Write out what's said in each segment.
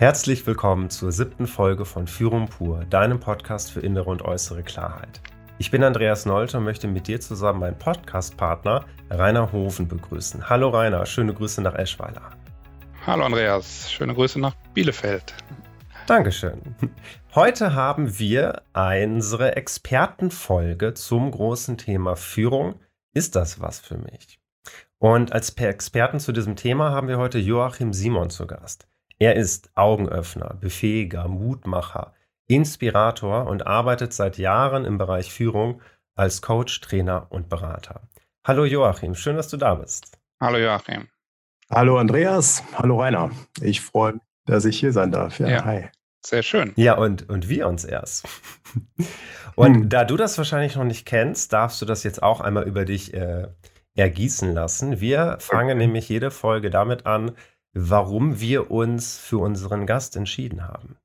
Herzlich willkommen zur siebten Folge von Führung pur, deinem Podcast für innere und äußere Klarheit. Ich bin Andreas Nolte und möchte mit dir zusammen meinen Podcast-Partner Rainer Hofen begrüßen. Hallo Rainer, schöne Grüße nach Eschweiler. Hallo Andreas, schöne Grüße nach Bielefeld. Dankeschön. Heute haben wir unsere Expertenfolge zum großen Thema Führung. Ist das was für mich? Und als Experten zu diesem Thema haben wir heute Joachim Simon zu Gast. Er ist Augenöffner, Befähiger, Mutmacher, Inspirator und arbeitet seit Jahren im Bereich Führung als Coach, Trainer und Berater. Hallo Joachim, schön, dass du da bist. Hallo Joachim. Hallo Andreas, hallo Rainer. Ich freue mich, dass ich hier sein darf. Ja, ja. hi. Sehr schön. Ja, und, und wir uns erst. Und hm. da du das wahrscheinlich noch nicht kennst, darfst du das jetzt auch einmal über dich äh, ergießen lassen. Wir fangen okay. nämlich jede Folge damit an, warum wir uns für unseren Gast entschieden haben.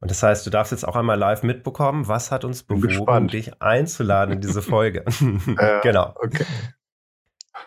Und das heißt, du darfst jetzt auch einmal live mitbekommen, was hat uns bewogen, dich einzuladen in diese Folge. äh, genau. Okay.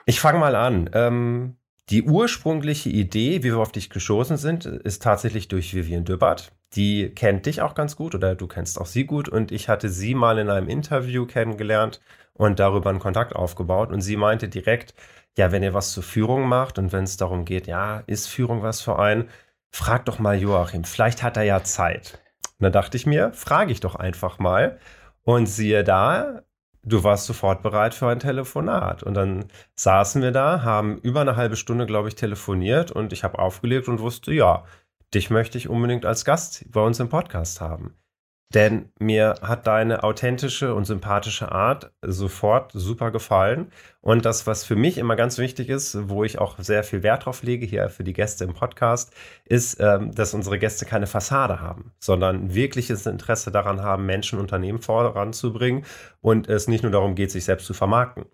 Ich fange mal an. Ähm, die ursprüngliche Idee, wie wir auf dich gestoßen sind, ist tatsächlich durch Vivian Dübbert. Die kennt dich auch ganz gut oder du kennst auch sie gut. Und ich hatte sie mal in einem Interview kennengelernt und darüber einen Kontakt aufgebaut. Und sie meinte direkt, ja, wenn ihr was zur Führung macht und wenn es darum geht, ja, ist Führung was für einen, frag doch mal Joachim, vielleicht hat er ja Zeit. Und dann dachte ich mir, frage ich doch einfach mal. Und siehe da, du warst sofort bereit für ein Telefonat. Und dann saßen wir da, haben über eine halbe Stunde, glaube ich, telefoniert und ich habe aufgelegt und wusste, ja, dich möchte ich unbedingt als Gast bei uns im Podcast haben. Denn mir hat deine authentische und sympathische Art sofort super gefallen. Und das, was für mich immer ganz wichtig ist, wo ich auch sehr viel Wert drauf lege hier für die Gäste im Podcast, ist, ähm, dass unsere Gäste keine Fassade haben, sondern wirkliches Interesse daran haben, Menschen, Unternehmen voranzubringen und es nicht nur darum geht, sich selbst zu vermarkten.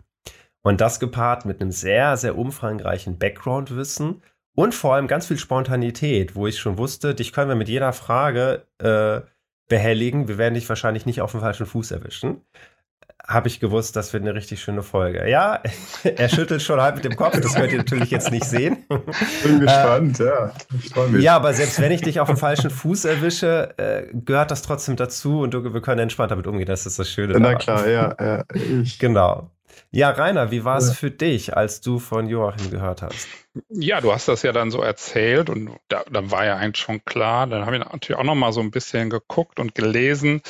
Und das gepaart mit einem sehr, sehr umfangreichen Background-Wissen und vor allem ganz viel Spontanität, wo ich schon wusste, dich können wir mit jeder Frage äh, behelligen. Wir werden dich wahrscheinlich nicht auf dem falschen Fuß erwischen. Habe ich gewusst, das wird eine richtig schöne Folge. Ja, er schüttelt schon halb mit dem Kopf. Das könnt ihr natürlich jetzt nicht sehen. Bin gespannt, äh, ja. Ja, aber selbst wenn ich dich auf dem falschen Fuß erwische, äh, gehört das trotzdem dazu und du, wir können entspannt damit umgehen. Das ist das Schöne. Na klar, ja. ja ich. Genau. Ja, Rainer, wie war es ja. für dich, als du von Joachim gehört hast? Ja, du hast das ja dann so erzählt und da, da war ja eigentlich schon klar. Dann habe ich natürlich auch noch mal so ein bisschen geguckt und gelesen.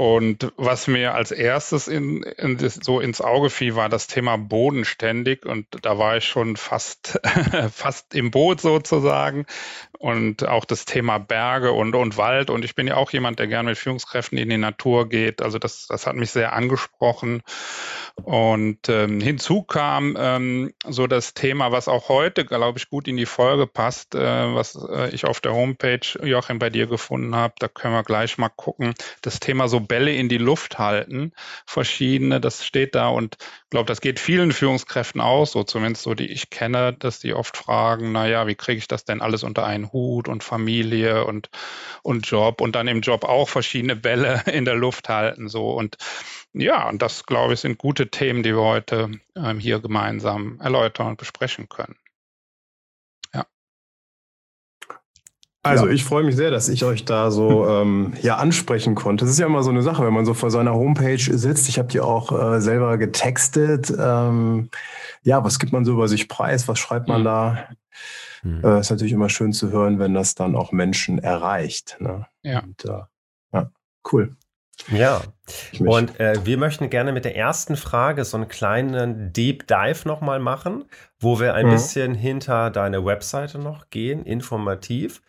Und was mir als erstes in, in das, so ins Auge fiel, war das Thema bodenständig. Und da war ich schon fast, fast im Boot sozusagen. Und auch das Thema Berge und, und Wald. Und ich bin ja auch jemand, der gerne mit Führungskräften in die Natur geht. Also das, das hat mich sehr angesprochen. Und ähm, hinzu kam ähm, so das Thema, was auch heute, glaube ich, gut in die Folge passt, äh, was äh, ich auf der Homepage, Joachim, bei dir gefunden habe. Da können wir gleich mal gucken. Das Thema so Bälle in die Luft halten, verschiedene, das steht da und ich glaube, das geht vielen Führungskräften aus, so zumindest so, die ich kenne, dass die oft fragen, naja, wie kriege ich das denn alles unter einen Hut und Familie und, und Job und dann im Job auch verschiedene Bälle in der Luft halten, so und ja, und das, glaube ich, sind gute Themen, die wir heute ähm, hier gemeinsam erläutern und besprechen können. Also ja. ich freue mich sehr, dass ich euch da so ähm, ja ansprechen konnte. Das ist ja immer so eine Sache, wenn man so vor seiner Homepage sitzt. Ich habe die auch äh, selber getextet. Ähm, ja, was gibt man so über sich preis? Was schreibt man mhm. da? Mhm. Äh, ist natürlich immer schön zu hören, wenn das dann auch Menschen erreicht. Ne? Ja. Und, äh, ja, cool. Ja, und äh, wir möchten gerne mit der ersten Frage so einen kleinen Deep Dive nochmal machen, wo wir ein mhm. bisschen hinter deine Webseite noch gehen, informativ.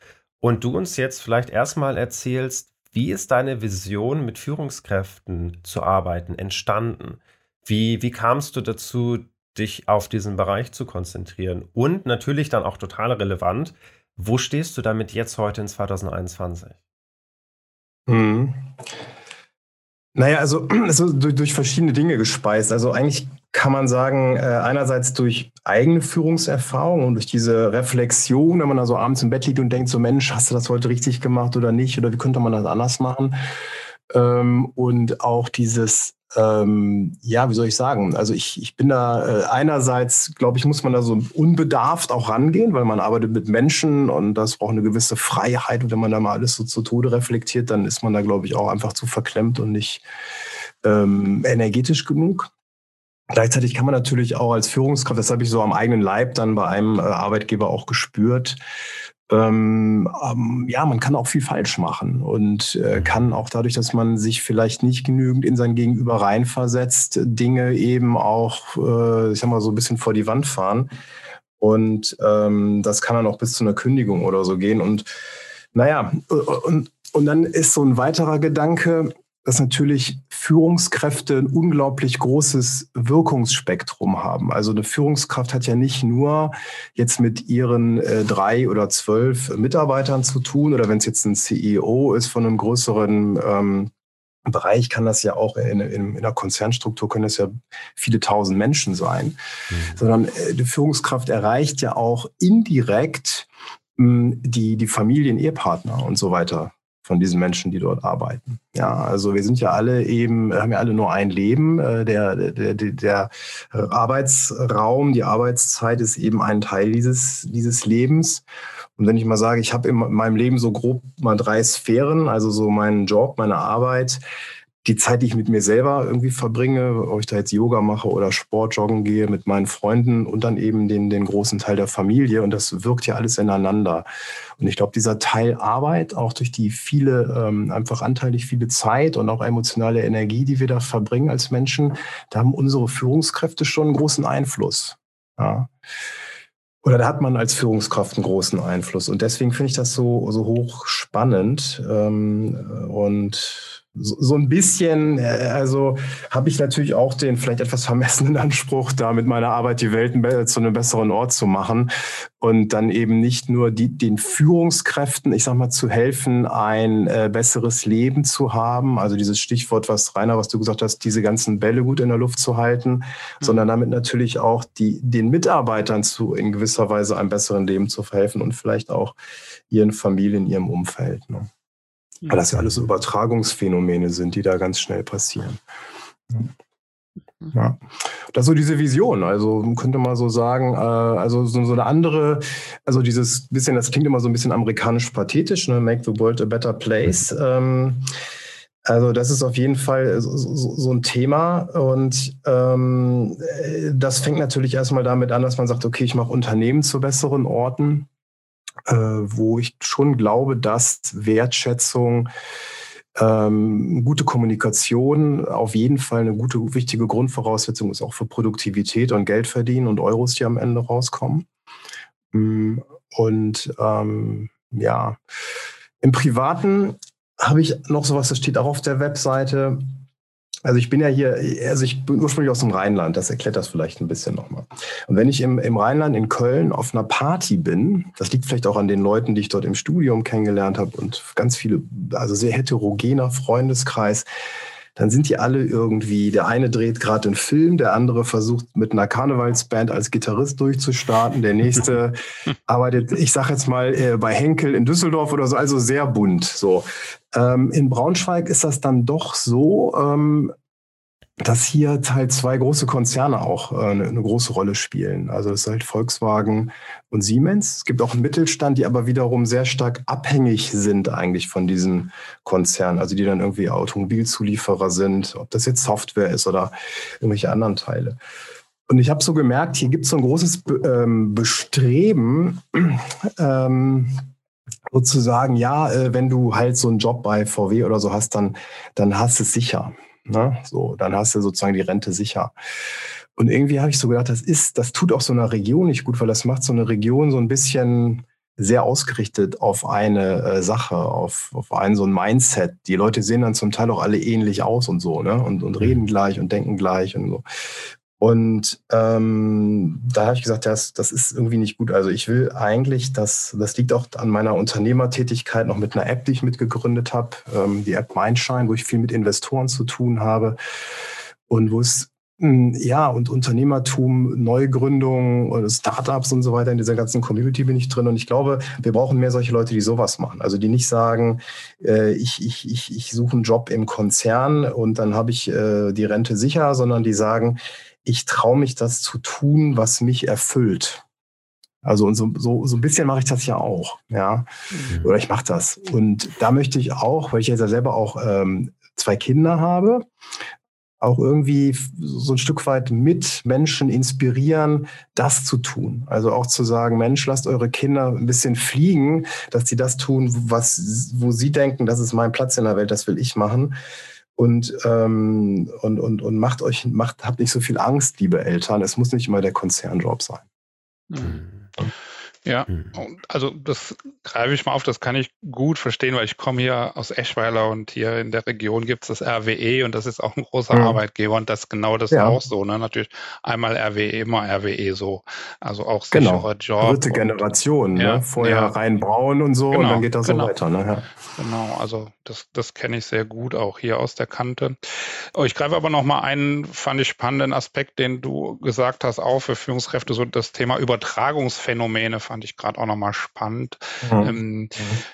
Und du uns jetzt vielleicht erstmal erzählst, wie ist deine Vision, mit Führungskräften zu arbeiten, entstanden? Wie, wie kamst du dazu, dich auf diesen Bereich zu konzentrieren? Und natürlich dann auch total relevant, wo stehst du damit jetzt heute in 2021? Mhm. Naja, also es ist durch, durch, verschiedene Dinge gespeist. Also eigentlich kann man sagen, äh, einerseits durch eigene Führungserfahrung und durch diese Reflexion, wenn man da so abends im Bett liegt und denkt, so Mensch, hast du das heute richtig gemacht oder nicht? Oder wie könnte man das anders machen? Ähm, und auch dieses ähm, ja, wie soll ich sagen? Also ich, ich bin da äh, einerseits, glaube ich, muss man da so unbedarft auch rangehen, weil man arbeitet mit Menschen und das braucht eine gewisse Freiheit. Und wenn man da mal alles so zu Tode reflektiert, dann ist man da, glaube ich, auch einfach zu verklemmt und nicht ähm, energetisch genug. Gleichzeitig kann man natürlich auch als Führungskraft, das habe ich so am eigenen Leib dann bei einem äh, Arbeitgeber auch gespürt, ähm, ähm, ja, man kann auch viel falsch machen und äh, mhm. kann auch dadurch, dass man sich vielleicht nicht genügend in sein Gegenüber reinversetzt, Dinge eben auch, äh, ich sag mal, so ein bisschen vor die Wand fahren. Und ähm, das kann dann auch bis zu einer Kündigung oder so gehen. Und naja, und, und dann ist so ein weiterer Gedanke, dass natürlich Führungskräfte ein unglaublich großes Wirkungsspektrum haben. Also eine Führungskraft hat ja nicht nur jetzt mit ihren äh, drei oder zwölf Mitarbeitern zu tun oder wenn es jetzt ein CEO ist von einem größeren ähm, Bereich, kann das ja auch in, in, in einer Konzernstruktur können das ja viele tausend Menschen sein, mhm. sondern äh, die Führungskraft erreicht ja auch indirekt mh, die, die Familien, Ehepartner und so weiter von diesen Menschen, die dort arbeiten. Ja, also wir sind ja alle eben, haben ja alle nur ein Leben. Äh, der, der, der Arbeitsraum, die Arbeitszeit ist eben ein Teil dieses, dieses Lebens. Und wenn ich mal sage, ich habe in meinem Leben so grob mal drei Sphären, also so meinen Job, meine Arbeit, die Zeit, die ich mit mir selber irgendwie verbringe, ob ich da jetzt Yoga mache oder Sport joggen gehe mit meinen Freunden und dann eben den, den großen Teil der Familie. Und das wirkt ja alles ineinander. Und ich glaube, dieser Teil Arbeit, auch durch die viele, ähm, einfach anteilig viele Zeit und auch emotionale Energie, die wir da verbringen als Menschen, da haben unsere Führungskräfte schon einen großen Einfluss. Ja. Oder da hat man als Führungskraft einen großen Einfluss. Und deswegen finde ich das so, so hoch spannend. Ähm, und so, so ein bisschen, äh, also habe ich natürlich auch den vielleicht etwas vermessenen Anspruch, da mit meiner Arbeit die Welt zu einem besseren Ort zu machen und dann eben nicht nur die, den Führungskräften, ich sag mal, zu helfen, ein äh, besseres Leben zu haben. Also dieses Stichwort, was Rainer, was du gesagt hast, diese ganzen Bälle gut in der Luft zu halten, mhm. sondern damit natürlich auch die, den Mitarbeitern zu in gewisser Weise einem besseren Leben zu verhelfen und vielleicht auch ihren Familien, ihrem Umfeld. Ne? Weil das ja alles Übertragungsphänomene sind, die da ganz schnell passieren. Ja. Das ist so diese Vision. Also könnte man so sagen, äh, also so, so, eine andere, also dieses bisschen, das klingt immer so ein bisschen amerikanisch pathetisch, ne? Make the world a better place. Ähm, also das ist auf jeden Fall so, so, so ein Thema und ähm, das fängt natürlich erstmal damit an, dass man sagt, okay, ich mache Unternehmen zu besseren Orten äh, wo ich schon glaube, dass Wertschätzung, ähm, gute Kommunikation auf jeden Fall eine gute, wichtige Grundvoraussetzung ist auch für Produktivität und Geld verdienen und Euros, die am Ende rauskommen. Mm, und ähm, ja, im Privaten habe ich noch sowas, das steht auch auf der Webseite. Also ich bin ja hier, also ich bin ursprünglich aus dem Rheinland, das erklärt das vielleicht ein bisschen nochmal. Und wenn ich im, im Rheinland in Köln auf einer Party bin, das liegt vielleicht auch an den Leuten, die ich dort im Studium kennengelernt habe und ganz viele, also sehr heterogener Freundeskreis, dann sind die alle irgendwie, der eine dreht gerade einen Film, der andere versucht mit einer Karnevalsband als Gitarrist durchzustarten, der nächste arbeitet, ich sage jetzt mal, äh, bei Henkel in Düsseldorf oder so, also sehr bunt. So. Ähm, in Braunschweig ist das dann doch so, ähm, dass hier halt zwei große Konzerne auch äh, eine, eine, große Rolle spielen. Also es ist halt Volkswagen und Siemens. Es gibt auch einen Mittelstand, die aber wiederum sehr stark abhängig sind eigentlich von diesen Konzernen. Also die dann irgendwie Automobilzulieferer sind, ob das jetzt Software ist oder irgendwelche anderen Teile. Und ich habe so gemerkt, hier gibt es so ein großes ähm, Bestreben, ähm, sozusagen, ja, äh, wenn du halt so einen Job bei VW oder so hast, dann, dann hast du es sicher. Ne? So, dann hast du sozusagen die Rente sicher. Und irgendwie habe ich so gedacht, das ist, das tut auch so einer Region nicht gut, weil das macht so eine Region so ein bisschen sehr ausgerichtet auf eine äh, Sache, auf, auf einen so ein Mindset. Die Leute sehen dann zum Teil auch alle ähnlich aus und so, ne? Und, und reden gleich und denken gleich und so. Und ähm, da habe ich gesagt, das, das ist irgendwie nicht gut. Also ich will eigentlich, dass das liegt auch an meiner Unternehmertätigkeit noch mit einer App, die ich mitgegründet habe, ähm, die App Mindshine, wo ich viel mit Investoren zu tun habe und wo es hm, ja, und Unternehmertum, Neugründung, Startups und so weiter, in dieser ganzen Community bin ich drin. Und ich glaube, wir brauchen mehr solche Leute, die sowas machen. Also die nicht sagen, äh, ich, ich, ich, ich suche einen Job im Konzern und dann habe ich äh, die Rente sicher, sondern die sagen, ich traue mich das zu tun, was mich erfüllt. Also und so, so, so ein bisschen mache ich das ja auch, ja. Mhm. Oder ich mache das. Und da möchte ich auch, weil ich jetzt ja selber auch ähm, zwei Kinder habe, auch irgendwie so ein Stück weit mit Menschen inspirieren, das zu tun. Also auch zu sagen, Mensch, lasst eure Kinder ein bisschen fliegen, dass sie das tun, was, wo sie denken, das ist mein Platz in der Welt, das will ich machen. Und, ähm, und, und, und macht euch, macht, habt nicht so viel Angst, liebe Eltern. Es muss nicht immer der Konzernjob sein. Mhm. Ja, mhm. also das greife ich mal auf, das kann ich gut verstehen, weil ich komme hier aus Eschweiler und hier in der Region gibt es das RWE und das ist auch ein großer mhm. Arbeitgeber und das genau das ja. auch so. Ne? Natürlich einmal RWE, immer RWE so. Also auch genau. sicherer Job. Dritte Generation, ne? ja, vorher ja. rein braun und so genau, und dann geht das genau. so weiter. Ne? Ja. Genau, also das, das kenne ich sehr gut auch hier aus der Kante. Oh, ich greife aber noch mal einen, fand ich spannenden Aspekt, den du gesagt hast, auch für Führungskräfte, so das Thema Übertragungsphänomene fand ich gerade auch nochmal spannend, mhm. Ähm, mhm.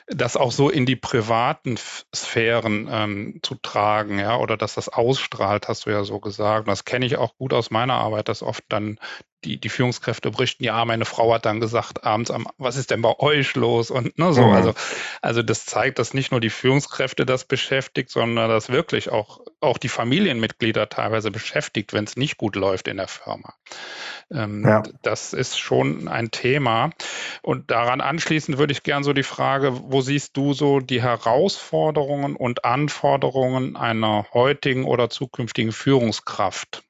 das auch so in die privaten Sphären ähm, zu tragen, ja, oder dass das ausstrahlt, hast du ja so gesagt. Und das kenne ich auch gut aus meiner Arbeit, dass oft dann die, die Führungskräfte berichten, ja, meine Frau hat dann gesagt abends, am, was ist denn bei euch los? Und ne, so, mhm. also, also das zeigt, dass nicht nur die Führungskräfte das beschäftigt, sondern dass wirklich auch, auch die Familienmitglieder teilweise beschäftigt, wenn es nicht gut läuft in der Firma. Ähm, ja. Das ist schon ein Thema. Und daran anschließend würde ich gern so die Frage, wo siehst du so die Herausforderungen und Anforderungen einer heutigen oder zukünftigen Führungskraft?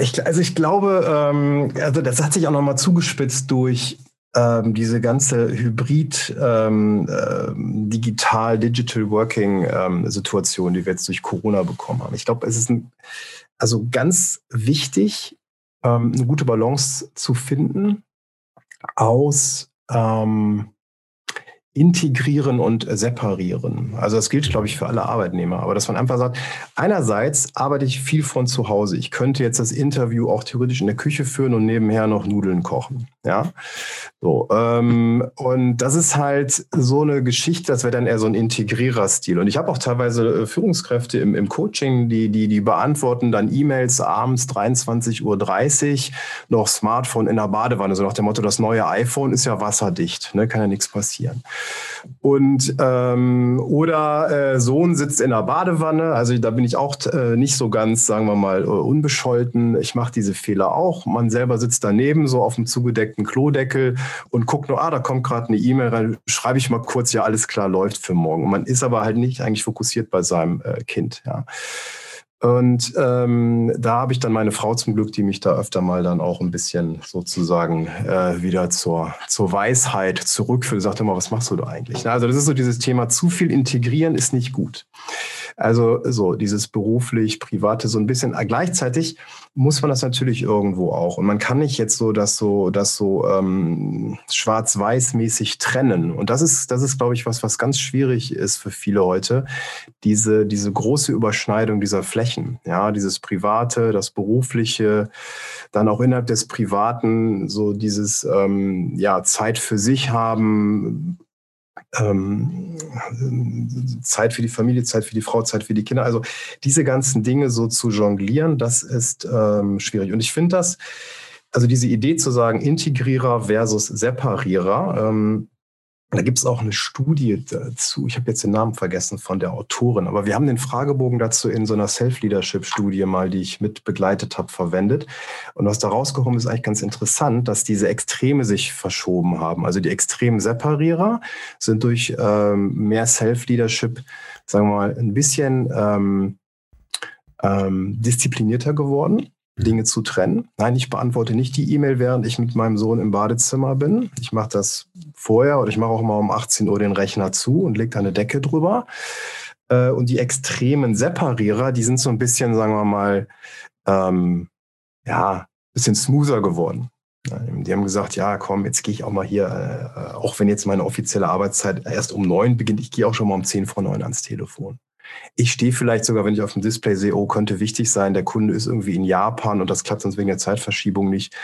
Ich, also ich glaube, ähm, also das hat sich auch nochmal zugespitzt durch ähm, diese ganze Hybrid ähm, äh, ähm, Situation, die wir jetzt durch Corona bekommen haben. Ich glaube, es ist ein, also ganz wichtig, ähm, eine gute Balance zu finden aus ähm, integrieren und separieren. Also das gilt, glaube ich, für alle Arbeitnehmer. Aber dass man einfach sagt, einerseits arbeite ich viel von zu Hause. Ich könnte jetzt das Interview auch theoretisch in der Küche führen und nebenher noch Nudeln kochen. Ja, so. Ähm, und das ist halt so eine Geschichte, das wäre dann eher so ein Integrierer-Stil. Und ich habe auch teilweise äh, Führungskräfte im, im Coaching, die, die, die beantworten dann E-Mails abends 23.30 Uhr noch Smartphone in der Badewanne. So nach dem Motto, das neue iPhone ist ja wasserdicht, ne? kann ja nichts passieren. Und ähm, oder äh, Sohn sitzt in der Badewanne. Also da bin ich auch äh, nicht so ganz, sagen wir mal, äh, unbescholten. Ich mache diese Fehler auch. Man selber sitzt daneben, so auf dem zugedeckten Klodeckel und guckt nur, ah, da kommt gerade eine E-Mail rein, schreibe ich mal kurz, ja, alles klar, läuft für morgen. Man ist aber halt nicht eigentlich fokussiert bei seinem äh, Kind, ja. Und ähm, da habe ich dann meine Frau zum Glück, die mich da öfter mal dann auch ein bisschen sozusagen äh, wieder zur, zur Weisheit zurückführt. Sagt immer, was machst du da eigentlich? Also das ist so dieses Thema, zu viel integrieren ist nicht gut. Also so dieses beruflich, private so ein bisschen. Gleichzeitig muss man das natürlich irgendwo auch. Und man kann nicht jetzt so das so, das so ähm, schwarz-weiß-mäßig trennen. Und das ist, das ist, glaube ich, was, was ganz schwierig ist für viele heute. Diese, diese große Überschneidung dieser Flächen. Ja, dieses Private, das Berufliche, dann auch innerhalb des Privaten so dieses ähm, ja, Zeit für sich haben, ähm, Zeit für die Familie, Zeit für die Frau, Zeit für die Kinder. Also diese ganzen Dinge so zu jonglieren, das ist ähm, schwierig. Und ich finde das, also diese Idee zu sagen, Integrierer versus Separierer, ähm, da gibt es auch eine Studie dazu. Ich habe jetzt den Namen vergessen von der Autorin, aber wir haben den Fragebogen dazu in so einer Self-Leadership-Studie mal, die ich mit begleitet habe, verwendet. Und was da rausgekommen ist, eigentlich ganz interessant, dass diese Extreme sich verschoben haben. Also die extremen Separierer sind durch ähm, mehr Self-Leadership, sagen wir mal, ein bisschen ähm, ähm, disziplinierter geworden Dinge zu trennen. Nein, ich beantworte nicht die E-Mail, während ich mit meinem Sohn im Badezimmer bin. Ich mache das vorher oder ich mache auch mal um 18 Uhr den Rechner zu und lege da eine Decke drüber. Äh, und die extremen Separierer, die sind so ein bisschen, sagen wir mal, ähm, ja, bisschen smoother geworden. Die haben gesagt, ja, komm, jetzt gehe ich auch mal hier, äh, auch wenn jetzt meine offizielle Arbeitszeit erst um neun beginnt, ich gehe auch schon mal um zehn vor neun ans Telefon. Ich stehe vielleicht sogar, wenn ich auf dem Display sehe, oh, könnte wichtig sein, der Kunde ist irgendwie in Japan und das klappt sonst wegen der Zeitverschiebung nicht.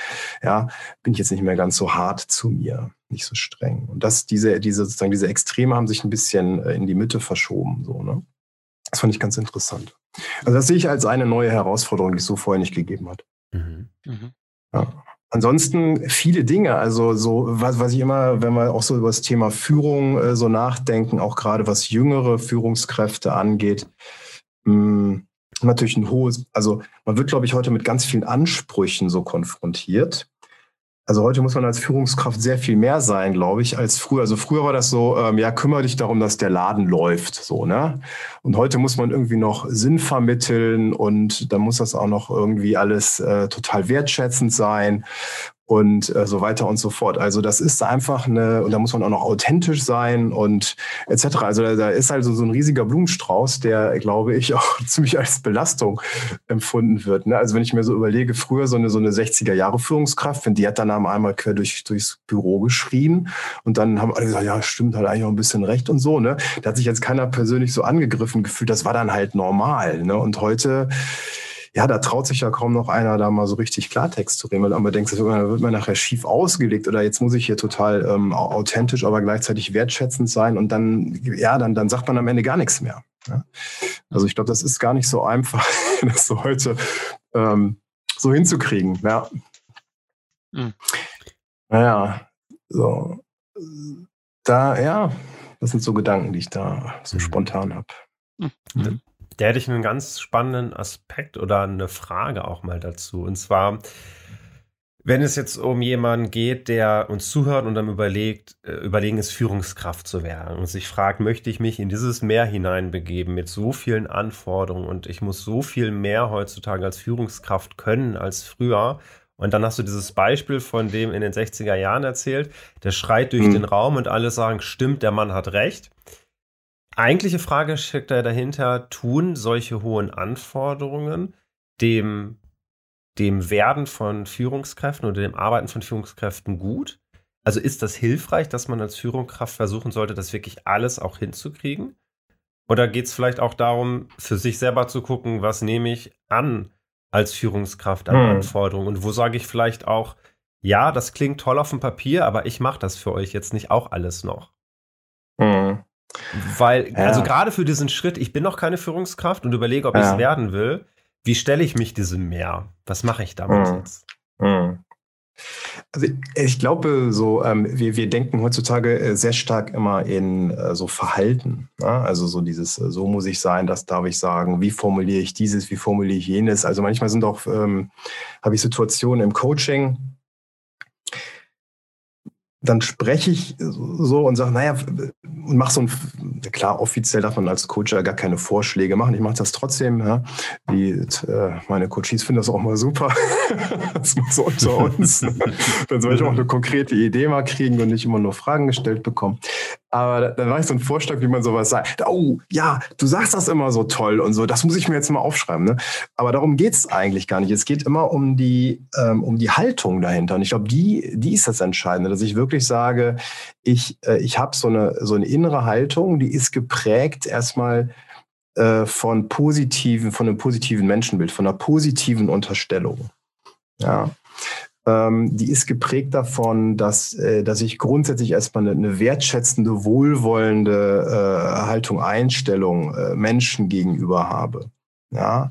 Ja, bin ich jetzt nicht mehr ganz so hart zu mir, nicht so streng. Und das, diese, diese, sozusagen diese Extreme haben sich ein bisschen äh, in die Mitte verschoben, so, ne? Das fand ich ganz interessant. Also das sehe ich als eine neue Herausforderung, die es so vorher nicht gegeben hat. Mhm. Mhm. Ja. Ansonsten viele Dinge, also so, was, was ich immer, wenn wir auch so über das Thema Führung äh, so nachdenken, auch gerade was jüngere Führungskräfte angeht, mh, hm, natürlich ein hohes, also man wird, glaube ich, heute mit ganz vielen Ansprüchen so konfrontiert. Also heute muss man als Führungskraft sehr viel mehr sein, glaube ich, als früher. Also früher war das so, ähm, ja, kümmere dich darum, dass der Laden läuft, so, ne? Und heute muss man irgendwie noch Sinn vermitteln und dann muss das auch noch irgendwie alles äh, total wertschätzend sein und äh, so weiter und so fort. Also das ist einfach eine, und da muss man auch noch authentisch sein und etc. Also da, da ist also so ein riesiger Blumenstrauß, der, glaube ich, auch ziemlich als Belastung empfunden wird. Ne? Also wenn ich mir so überlege, früher so eine, so eine 60er Jahre Führungskraft, wenn die hat dann einmal quer durch, durchs Büro geschrien und dann haben alle gesagt, ja, stimmt, halt eigentlich auch ein bisschen recht und so. Ne? Da hat sich jetzt keiner persönlich so angegriffen gefühlt, das war dann halt normal. Ne? Und heute ja, da traut sich ja kaum noch einer, da mal so richtig Klartext zu reden, weil man denkt, das wird man, wird man nachher schief ausgelegt oder jetzt muss ich hier total ähm, authentisch, aber gleichzeitig wertschätzend sein und dann, ja, dann, dann sagt man am Ende gar nichts mehr. Ja? Also ich glaube, das ist gar nicht so einfach, das so heute ähm, so hinzukriegen. Ja. Mhm. Naja, so. Da, ja, das sind so Gedanken, die ich da so mhm. spontan habe. Mhm. Da hätte ich einen ganz spannenden Aspekt oder eine Frage auch mal dazu. Und zwar, wenn es jetzt um jemanden geht, der uns zuhört und dann überlegt, äh, überlegen ist, Führungskraft zu werden und sich fragt, möchte ich mich in dieses Meer hineinbegeben mit so vielen Anforderungen und ich muss so viel mehr heutzutage als Führungskraft können als früher. Und dann hast du dieses Beispiel von dem in den 60er Jahren erzählt, der schreit durch mhm. den Raum und alle sagen, stimmt, der Mann hat recht eigentliche Frage steckt da dahinter, tun solche hohen Anforderungen dem, dem Werden von Führungskräften oder dem Arbeiten von Führungskräften gut? Also ist das hilfreich, dass man als Führungskraft versuchen sollte, das wirklich alles auch hinzukriegen? Oder geht es vielleicht auch darum, für sich selber zu gucken, was nehme ich an als Führungskraft an hm. Anforderungen? Und wo sage ich vielleicht auch, ja, das klingt toll auf dem Papier, aber ich mache das für euch jetzt nicht auch alles noch. Hm. Weil, ja. also gerade für diesen Schritt, ich bin noch keine Führungskraft und überlege, ob ja. ich es werden will, wie stelle ich mich diesem Meer? Was mache ich damit mhm. jetzt? Mhm. Also ich glaube, so ähm, wir, wir denken heutzutage äh, sehr stark immer in äh, so Verhalten. Ne? Also so dieses, äh, so muss ich sein, das darf ich sagen, wie formuliere ich dieses, wie formuliere ich jenes. Also manchmal sind auch, ähm, habe ich Situationen im Coaching, dann spreche ich so und sage, naja, und mach so ein, klar, offiziell darf man als Coach ja gar keine Vorschläge machen. Ich mache das trotzdem. Ja. Die, äh, meine Coaches finden das auch mal super. das muss so unter uns. dann soll ich auch eine konkrete Idee mal kriegen und nicht immer nur Fragen gestellt bekommen. Aber dann war ich so ein Vorschlag, wie man sowas sagt. Oh, ja, du sagst das immer so toll und so. Das muss ich mir jetzt mal aufschreiben. Ne? Aber darum geht es eigentlich gar nicht. Es geht immer um die, ähm, um die Haltung dahinter. Und ich glaube, die, die ist das Entscheidende, dass ich wirklich sage, ich, äh, ich habe so eine, so eine innere Haltung, die ist geprägt erstmal äh, von positiven, von einem positiven Menschenbild, von einer positiven Unterstellung. Ja ähm, die ist geprägt davon, dass, äh, dass ich grundsätzlich erstmal eine, eine wertschätzende, wohlwollende äh, Haltung, Einstellung äh, Menschen gegenüber habe. Ja.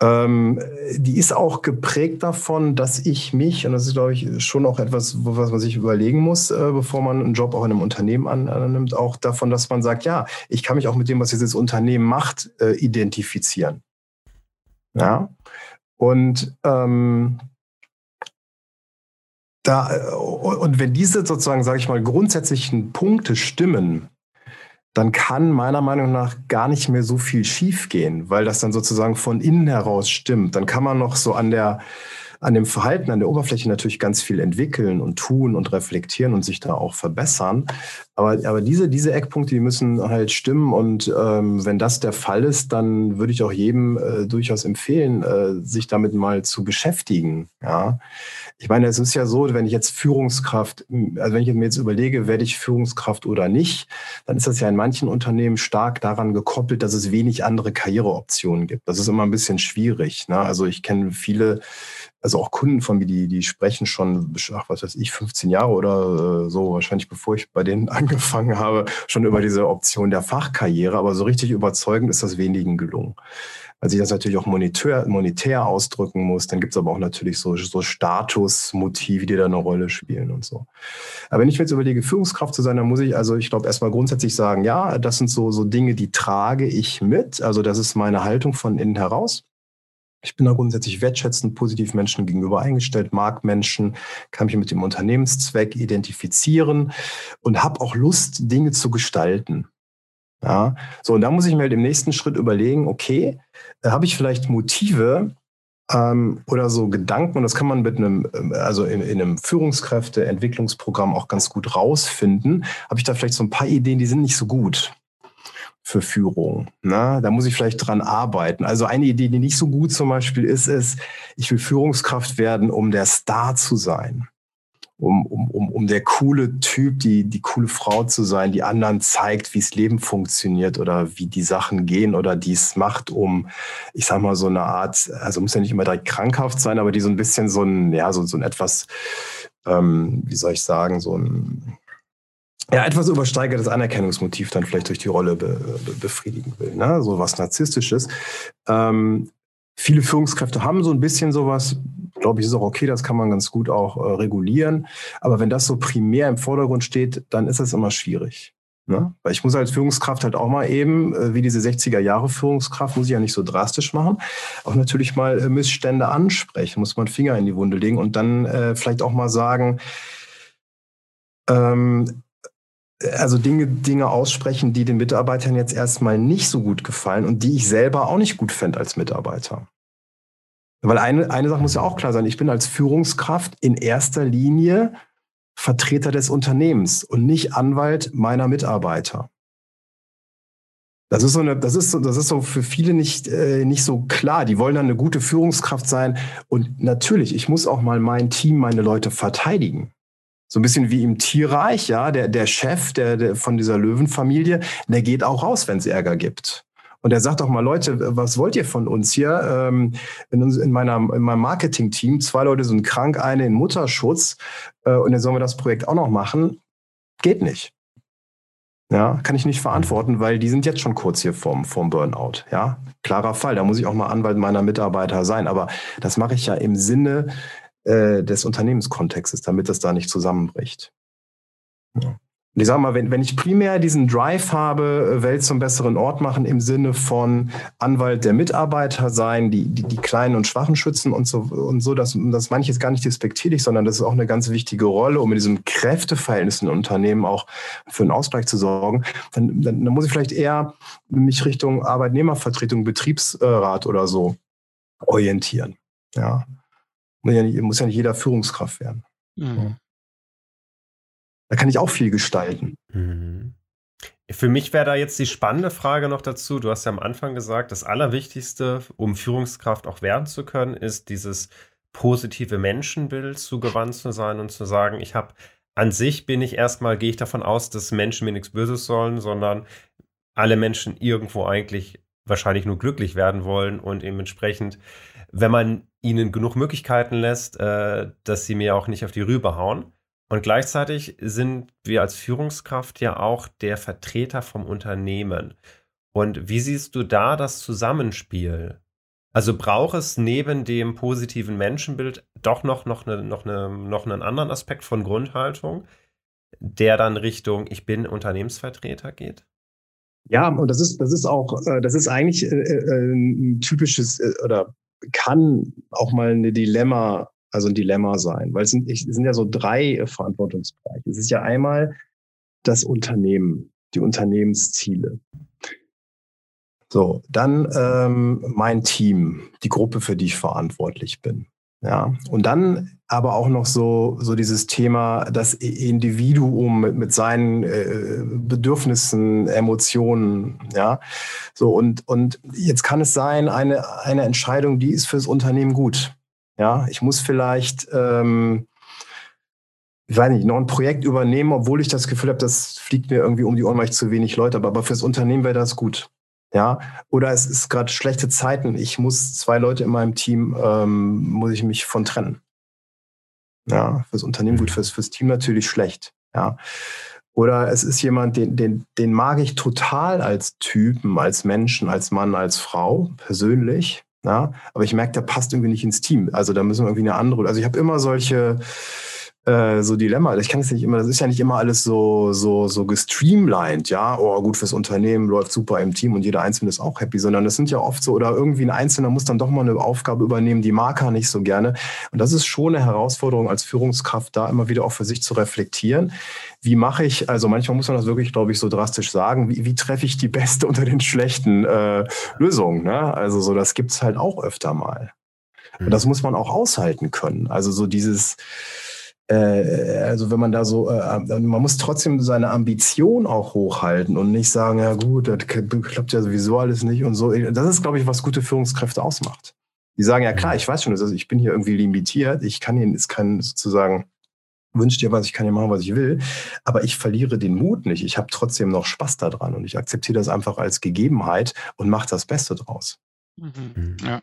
Ähm, die ist auch geprägt davon, dass ich mich, und das ist, glaube ich, schon auch etwas, was man sich überlegen muss, äh, bevor man einen Job auch in einem Unternehmen annimmt, auch davon, dass man sagt, ja, ich kann mich auch mit dem, was jetzt das Unternehmen macht, äh, identifizieren. Ja. Und ähm, da, äh, und wenn diese sozusagen, sage ich mal, grundsätzlichen Punkte stimmen, dann kann meiner Meinung nach gar nicht mehr so viel schiefgehen, weil das dann sozusagen von innen heraus stimmt. Dann kann man noch so an der, an dem Verhalten, an der Oberfläche natürlich ganz viel entwickeln und tun und reflektieren und sich da auch verbessern. Aber, aber diese, diese Eckpunkte, die müssen halt stimmen. Und ähm, wenn das der Fall ist, dann würde ich auch jedem äh, durchaus empfehlen, äh, sich damit mal zu beschäftigen. Ja. Ich meine, es ist ja so, wenn ich jetzt Führungskraft, also wenn ich mir jetzt überlege, werde ich Führungskraft oder nicht, dann ist das ja in manchen Unternehmen stark daran gekoppelt, dass es wenig andere Karriereoptionen gibt. Das ist immer ein bisschen schwierig. Ne? Also ich kenne viele, also auch Kunden von mir, die, die sprechen schon, ach, was weiß ich, 15 Jahre oder äh, so, wahrscheinlich bevor ich bei denen angefangen habe, schon über diese Option der Fachkarriere. Aber so richtig überzeugend ist das wenigen gelungen weil sich das natürlich auch monetär, monetär ausdrücken muss. Dann gibt es aber auch natürlich so, so Statusmotive, die da eine Rolle spielen und so. Aber wenn ich jetzt überlege, Führungskraft zu sein, dann muss ich also, ich glaube, erstmal grundsätzlich sagen, ja, das sind so, so Dinge, die trage ich mit. Also das ist meine Haltung von innen heraus. Ich bin da grundsätzlich wertschätzend, positiv Menschen gegenüber eingestellt, mag Menschen, kann mich mit dem Unternehmenszweck identifizieren und habe auch Lust, Dinge zu gestalten. Ja, so, und da muss ich mir halt im nächsten Schritt überlegen, okay, äh, habe ich vielleicht Motive ähm, oder so Gedanken, und das kann man mit einem, ähm, also in, in einem Führungskräfteentwicklungsprogramm auch ganz gut rausfinden, habe ich da vielleicht so ein paar Ideen, die sind nicht so gut für Führung. Na, da muss ich vielleicht dran arbeiten. Also eine Idee, die nicht so gut zum Beispiel ist, ist, ich will Führungskraft werden, um der Star zu sein um, um, um, um der coole Typ, die, die coole Frau zu sein, die anderen zeigt, wie das Leben funktioniert oder wie die Sachen gehen oder dies macht, um, ich sag mal, so eine Art, also muss ja nicht immer direkt krankhaft sein, aber die so ein bisschen so ein, ja, so, so ein etwas, ähm, wie soll ich sagen, so ein, ja, etwas übersteigertes Anerkennungsmotiv dann vielleicht durch die Rolle be, be, befriedigen will, ne? so was Narzisstisches. Ähm, viele Führungskräfte haben so ein bisschen sowas, glaube ich, ist auch okay, das kann man ganz gut auch äh, regulieren. Aber wenn das so primär im Vordergrund steht, dann ist das immer schwierig. Ne? Weil ich muss als Führungskraft halt auch mal eben, äh, wie diese 60er Jahre Führungskraft, muss ich ja nicht so drastisch machen, auch natürlich mal äh, Missstände ansprechen, muss man Finger in die Wunde legen und dann äh, vielleicht auch mal sagen, ähm, also Dinge, Dinge aussprechen, die den Mitarbeitern jetzt erstmal nicht so gut gefallen und die ich selber auch nicht gut fände als Mitarbeiter. Weil eine, eine Sache muss ja auch klar sein, ich bin als Führungskraft in erster Linie Vertreter des Unternehmens und nicht Anwalt meiner Mitarbeiter. Das ist so eine, das ist so, das ist so für viele nicht, äh, nicht so klar. Die wollen dann eine gute Führungskraft sein. Und natürlich, ich muss auch mal mein Team, meine Leute verteidigen. So ein bisschen wie im Tierreich, ja. Der, der Chef der, der von dieser Löwenfamilie, der geht auch raus, wenn es Ärger gibt. Und er sagt doch mal, Leute, was wollt ihr von uns hier? Ähm, in, in, meiner, in meinem Marketing-Team, zwei Leute sind krank, eine in Mutterschutz äh, und dann sollen wir das Projekt auch noch machen. Geht nicht. Ja, kann ich nicht verantworten, weil die sind jetzt schon kurz hier vorm, vorm Burnout. Ja, klarer Fall. Da muss ich auch mal Anwalt meiner Mitarbeiter sein. Aber das mache ich ja im Sinne äh, des Unternehmenskontextes, damit das da nicht zusammenbricht. Ja. Und ich sage mal, wenn, wenn ich primär diesen Drive habe, äh, Welt zum besseren Ort machen im Sinne von Anwalt der Mitarbeiter sein, die, die, die Kleinen und Schwachen schützen und so, und so das, das meine ich jetzt gar nicht despektierlich, sondern das ist auch eine ganz wichtige Rolle, um in diesem Kräfteverhältnis in Unternehmen auch für einen Ausgleich zu sorgen, dann, dann, dann muss ich vielleicht eher mich Richtung Arbeitnehmervertretung, Betriebsrat oder so orientieren. Ja. Muss ja nicht, muss ja nicht jeder Führungskraft werden. Mhm. Da kann ich auch viel gestalten. Mhm. Für mich wäre da jetzt die spannende Frage noch dazu. Du hast ja am Anfang gesagt, das Allerwichtigste, um Führungskraft auch werden zu können, ist dieses positive Menschenbild zugewandt zu sein und zu sagen, ich habe an sich bin ich erstmal, gehe ich davon aus, dass Menschen mir nichts Böses sollen, sondern alle Menschen irgendwo eigentlich wahrscheinlich nur glücklich werden wollen und dementsprechend, wenn man ihnen genug Möglichkeiten lässt, äh, dass sie mir auch nicht auf die Rübe hauen, und gleichzeitig sind wir als Führungskraft ja auch der Vertreter vom Unternehmen. Und wie siehst du da das Zusammenspiel? Also braucht es neben dem positiven Menschenbild doch noch, noch, eine, noch, eine, noch einen anderen Aspekt von Grundhaltung, der dann Richtung Ich bin Unternehmensvertreter geht? Ja, und das ist, das ist auch, äh, das ist eigentlich äh, äh, ein typisches oder kann auch mal ein Dilemma also ein Dilemma sein, weil es sind, es sind ja so drei Verantwortungsbereiche. Es ist ja einmal das Unternehmen, die Unternehmensziele. So, dann ähm, mein Team, die Gruppe, für die ich verantwortlich bin. Ja, und dann aber auch noch so, so dieses Thema, das Individuum mit, mit seinen äh, Bedürfnissen, Emotionen, ja. So, und, und jetzt kann es sein, eine, eine Entscheidung, die ist fürs Unternehmen gut. Ja, ich muss vielleicht, ähm, ich weiß nicht, noch ein Projekt übernehmen, obwohl ich das Gefühl habe, das fliegt mir irgendwie um die Ohren, weil ich zu wenig Leute habe. Aber fürs Unternehmen wäre das gut. Ja, oder es ist gerade schlechte Zeiten. Ich muss zwei Leute in meinem Team, ähm, muss ich mich von trennen. Ja, fürs Unternehmen gut, fürs, fürs Team natürlich schlecht. Ja. Oder es ist jemand, den, den, den mag ich total als Typen, als Menschen, als Mann, als Frau, persönlich. Ja, aber ich merke, der passt irgendwie nicht ins Team. Also da müssen wir irgendwie eine andere. Also ich habe immer solche, äh, so Dilemma. Ich kann es nicht immer, das ist ja nicht immer alles so, so, so gestreamlined, ja, oh, gut fürs Unternehmen, läuft super im Team und jeder Einzelne ist auch happy, sondern das sind ja oft so, oder irgendwie ein Einzelner muss dann doch mal eine Aufgabe übernehmen, die mag er nicht so gerne. Und das ist schon eine Herausforderung als Führungskraft, da immer wieder auch für sich zu reflektieren. Wie mache ich, also manchmal muss man das wirklich, glaube ich, so drastisch sagen, wie, wie treffe ich die beste unter den schlechten äh, Lösungen? Ne? Also so, das gibt's halt auch öfter mal. Und das muss man auch aushalten können. Also so dieses, also wenn man da so, äh, man muss trotzdem seine Ambition auch hochhalten und nicht sagen, ja gut, das klappt ja sowieso alles nicht und so. Das ist, glaube ich, was gute Führungskräfte ausmacht. Die sagen, ja klar, ich weiß schon, also ich bin hier irgendwie limitiert, ich kann hier, es kann sozusagen, wünscht dir was, ich kann hier machen, was ich will, aber ich verliere den Mut nicht. Ich habe trotzdem noch Spaß daran und ich akzeptiere das einfach als Gegebenheit und mache das Beste draus. Mhm. mhm. Ja.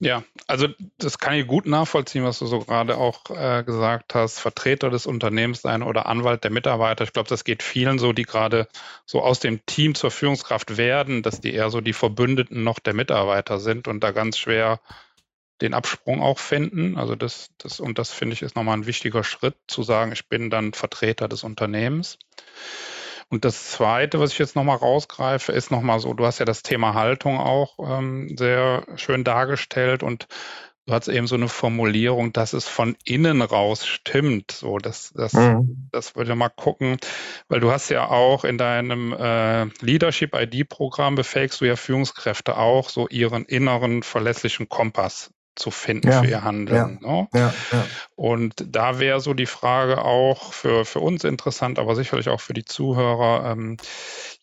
Ja, also das kann ich gut nachvollziehen, was du so gerade auch äh, gesagt hast. Vertreter des Unternehmens sein oder Anwalt der Mitarbeiter. Ich glaube, das geht vielen so, die gerade so aus dem Team zur Führungskraft werden, dass die eher so die Verbündeten noch der Mitarbeiter sind und da ganz schwer den Absprung auch finden. Also das, das, und das finde ich ist nochmal ein wichtiger Schritt, zu sagen, ich bin dann Vertreter des Unternehmens. Und das Zweite, was ich jetzt nochmal rausgreife, ist nochmal so, du hast ja das Thema Haltung auch ähm, sehr schön dargestellt und du hast eben so eine Formulierung, dass es von innen raus stimmt. So, das, das, mhm. das würde mal gucken, weil du hast ja auch in deinem äh, Leadership ID-Programm befähigst du ja Führungskräfte auch, so ihren inneren verlässlichen Kompass zu finden ja, für ihr Handeln. Ja, ne? ja, Und da wäre so die Frage auch für, für uns interessant, aber sicherlich auch für die Zuhörer, ähm,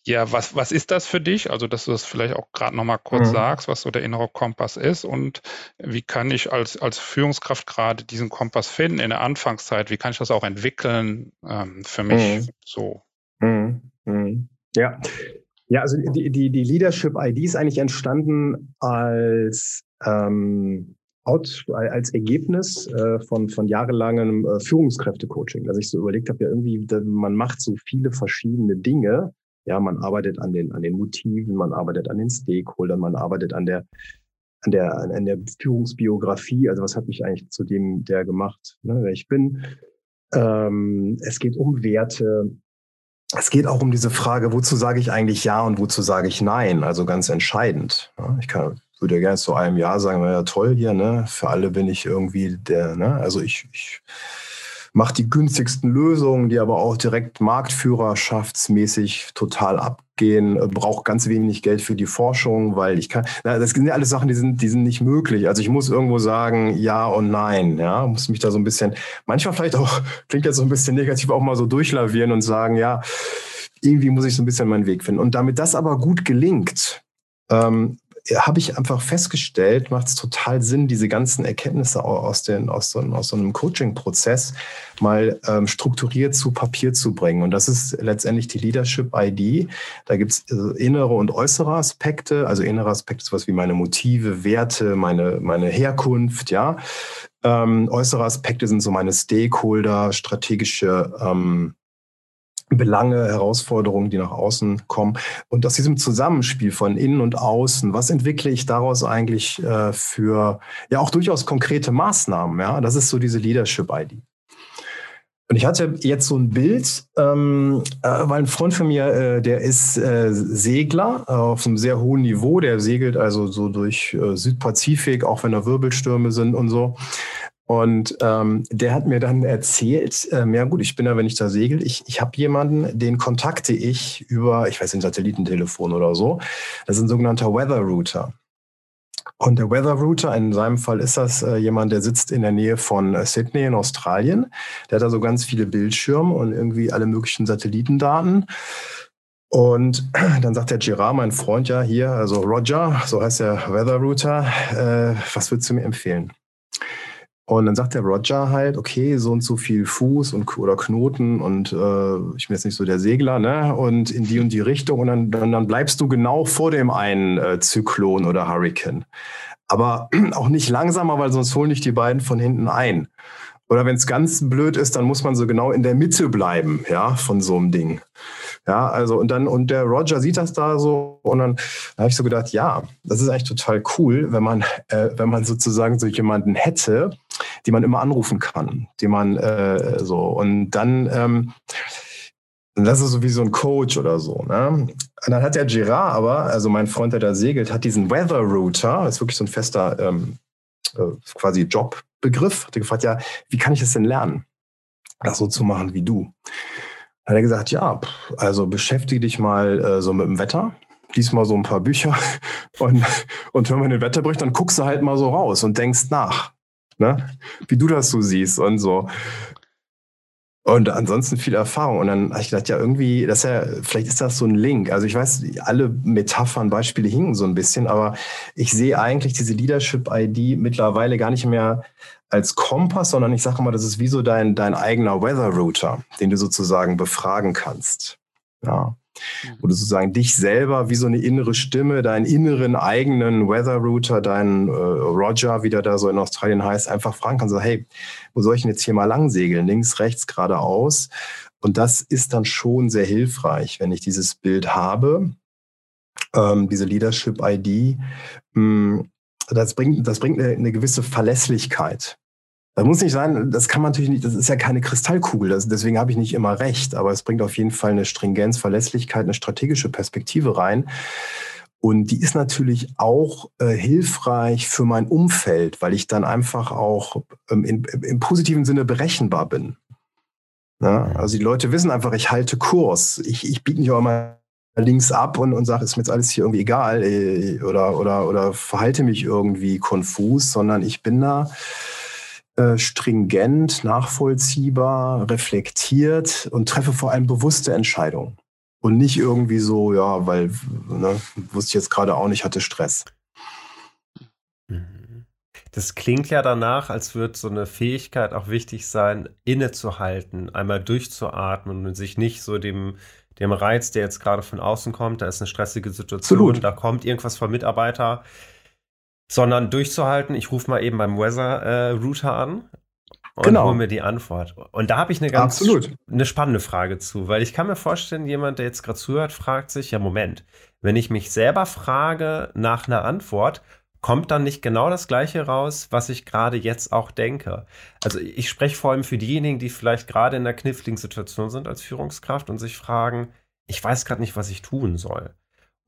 ja, was, was ist das für dich? Also, dass du das vielleicht auch gerade nochmal kurz mhm. sagst, was so der innere Kompass ist und wie kann ich als, als Führungskraft gerade diesen Kompass finden in der Anfangszeit? Wie kann ich das auch entwickeln ähm, für mich mhm. so? Mhm. mhm. Ja. Ja, also die, die, die Leadership ID ist eigentlich entstanden als ähm, out, als Ergebnis äh, von, von jahrelangem äh, Führungskräftecoaching, dass ich so überlegt habe, ja irgendwie, man macht so viele verschiedene Dinge. Ja, man arbeitet an den, an den Motiven, man arbeitet an den Stakeholdern, man arbeitet an der, an der, an der Führungsbiografie. Also was hat mich eigentlich zu dem der gemacht, ne, wer ich bin? Ähm, es geht um Werte. Es geht auch um diese Frage, wozu sage ich eigentlich Ja und wozu sage ich Nein? Also ganz entscheidend. Ja, ich kann würde ja gerne zu einem Jahr sagen, ja toll hier, ne? Für alle bin ich irgendwie der, ne? Also ich, ich mache die günstigsten Lösungen, die aber auch direkt marktführerschaftsmäßig total abgehen, äh, brauche ganz wenig Geld für die Forschung, weil ich kann, na, das sind ja alles Sachen, die sind, die sind nicht möglich. Also ich muss irgendwo sagen, ja und nein, ja, muss mich da so ein bisschen, manchmal vielleicht auch, klingt jetzt so ein bisschen negativ, auch mal so durchlavieren und sagen, ja, irgendwie muss ich so ein bisschen meinen Weg finden. Und damit das aber gut gelingt, ähm, habe ich einfach festgestellt, macht es total Sinn, diese ganzen Erkenntnisse aus, den, aus, so, aus so einem Coaching-Prozess mal ähm, strukturiert zu Papier zu bringen. Und das ist letztendlich die Leadership ID. Da gibt es äh, innere und äußere Aspekte. Also innere Aspekte, sowas wie meine Motive, Werte, meine, meine Herkunft, ja. Ähm, äußere Aspekte sind so meine Stakeholder, strategische ähm, Belange, Herausforderungen, die nach außen kommen. Und aus diesem Zusammenspiel von innen und außen, was entwickle ich daraus eigentlich äh, für ja auch durchaus konkrete Maßnahmen? Ja, das ist so diese Leadership-ID. Und ich hatte jetzt so ein Bild, ähm, äh, weil ein Freund von mir, äh, der ist äh, Segler auf einem sehr hohen Niveau, der segelt also so durch äh, Südpazifik, auch wenn da Wirbelstürme sind und so. Und ähm, der hat mir dann erzählt, ähm, ja gut, ich bin da, wenn ich da segel, ich, ich habe jemanden, den kontakte ich über, ich weiß nicht, Satellitentelefon oder so. Das ist ein sogenannter Weather Router. Und der Weather Router, in seinem Fall ist das äh, jemand, der sitzt in der Nähe von äh, Sydney in Australien. Der hat da so ganz viele Bildschirme und irgendwie alle möglichen Satellitendaten. Und dann sagt der Girard, mein Freund, ja hier, also Roger, so heißt der Weather Router, äh, was würdest du mir empfehlen? Und dann sagt der Roger halt, okay, so und so viel Fuß und oder Knoten und äh, ich bin jetzt nicht so der Segler, ne? Und in die und die Richtung und dann, dann, dann bleibst du genau vor dem einen äh, Zyklon oder Hurricane. Aber auch nicht langsamer, weil sonst holen dich die beiden von hinten ein. Oder wenn es ganz blöd ist, dann muss man so genau in der Mitte bleiben, ja, von so einem Ding. Ja, also und dann, und der Roger sieht das da so und dann, dann habe ich so gedacht, ja, das ist eigentlich total cool, wenn man, äh, wenn man sozusagen so jemanden hätte, die man immer anrufen kann, die man äh, so und dann ähm, das ist so wie so ein Coach oder so. Ne? Und dann hat der Girard aber, also mein Freund, der da segelt, hat diesen Weather Router, ist wirklich so ein fester ähm, äh, quasi Jobbegriff, hat er gefragt, ja, wie kann ich das denn lernen, das so zu machen wie du? Hat er gesagt, ja, also beschäftige dich mal äh, so mit dem Wetter, lies mal so ein paar Bücher und, und wenn man den Wetterbericht, dann guckst du halt mal so raus und denkst nach, ne? wie du das so siehst und so. Und ansonsten viel Erfahrung. Und dann habe ich gedacht, ja, irgendwie, das ist ja, vielleicht ist das so ein Link. Also ich weiß, alle Metaphern, Beispiele hingen so ein bisschen, aber ich sehe eigentlich diese Leadership-ID mittlerweile gar nicht mehr als Kompass, sondern ich sage mal, das ist wie so dein, dein eigener Weather Router, den du sozusagen befragen kannst. Ja. Mhm. Wo du sozusagen dich selber wie so eine innere Stimme, deinen inneren eigenen Weather Router, deinen äh, Roger, wie der da so in Australien heißt, einfach fragen kannst, so, hey, wo soll ich denn jetzt hier mal lang segeln? Links, rechts, geradeaus. Und das ist dann schon sehr hilfreich, wenn ich dieses Bild habe, ähm, diese Leadership-ID. Das bringt, das bringt eine, eine gewisse Verlässlichkeit. Das muss nicht sein, das kann man natürlich nicht, das ist ja keine Kristallkugel, das, deswegen habe ich nicht immer recht, aber es bringt auf jeden Fall eine Stringenz, Verlässlichkeit, eine strategische Perspektive rein. Und die ist natürlich auch äh, hilfreich für mein Umfeld, weil ich dann einfach auch ähm, in, im positiven Sinne berechenbar bin. Ja, also die Leute wissen einfach, ich halte Kurs. Ich, ich biete nicht auch immer links ab und, und sage, ist mir jetzt alles hier irgendwie egal äh, oder, oder, oder verhalte mich irgendwie konfus, sondern ich bin da äh, stringent, nachvollziehbar, reflektiert und treffe vor allem bewusste Entscheidungen. Und nicht irgendwie so, ja, weil, ne, wusste ich jetzt gerade auch nicht, hatte Stress. Mhm. Das klingt ja danach, als würde so eine Fähigkeit auch wichtig sein, innezuhalten, einmal durchzuatmen und sich nicht so dem, dem Reiz, der jetzt gerade von außen kommt, da ist eine stressige Situation, Absolut. da kommt irgendwas vom Mitarbeiter, sondern durchzuhalten, ich rufe mal eben beim Weather äh, Router an und genau. hole mir die Antwort. Und da habe ich eine ganz Absolut. eine spannende Frage zu, weil ich kann mir vorstellen, jemand, der jetzt gerade zuhört, fragt sich, ja Moment, wenn ich mich selber frage nach einer Antwort, kommt dann nicht genau das gleiche raus, was ich gerade jetzt auch denke. Also ich spreche vor allem für diejenigen, die vielleicht gerade in einer kniffligen Situation sind als Führungskraft und sich fragen, ich weiß gerade nicht, was ich tun soll.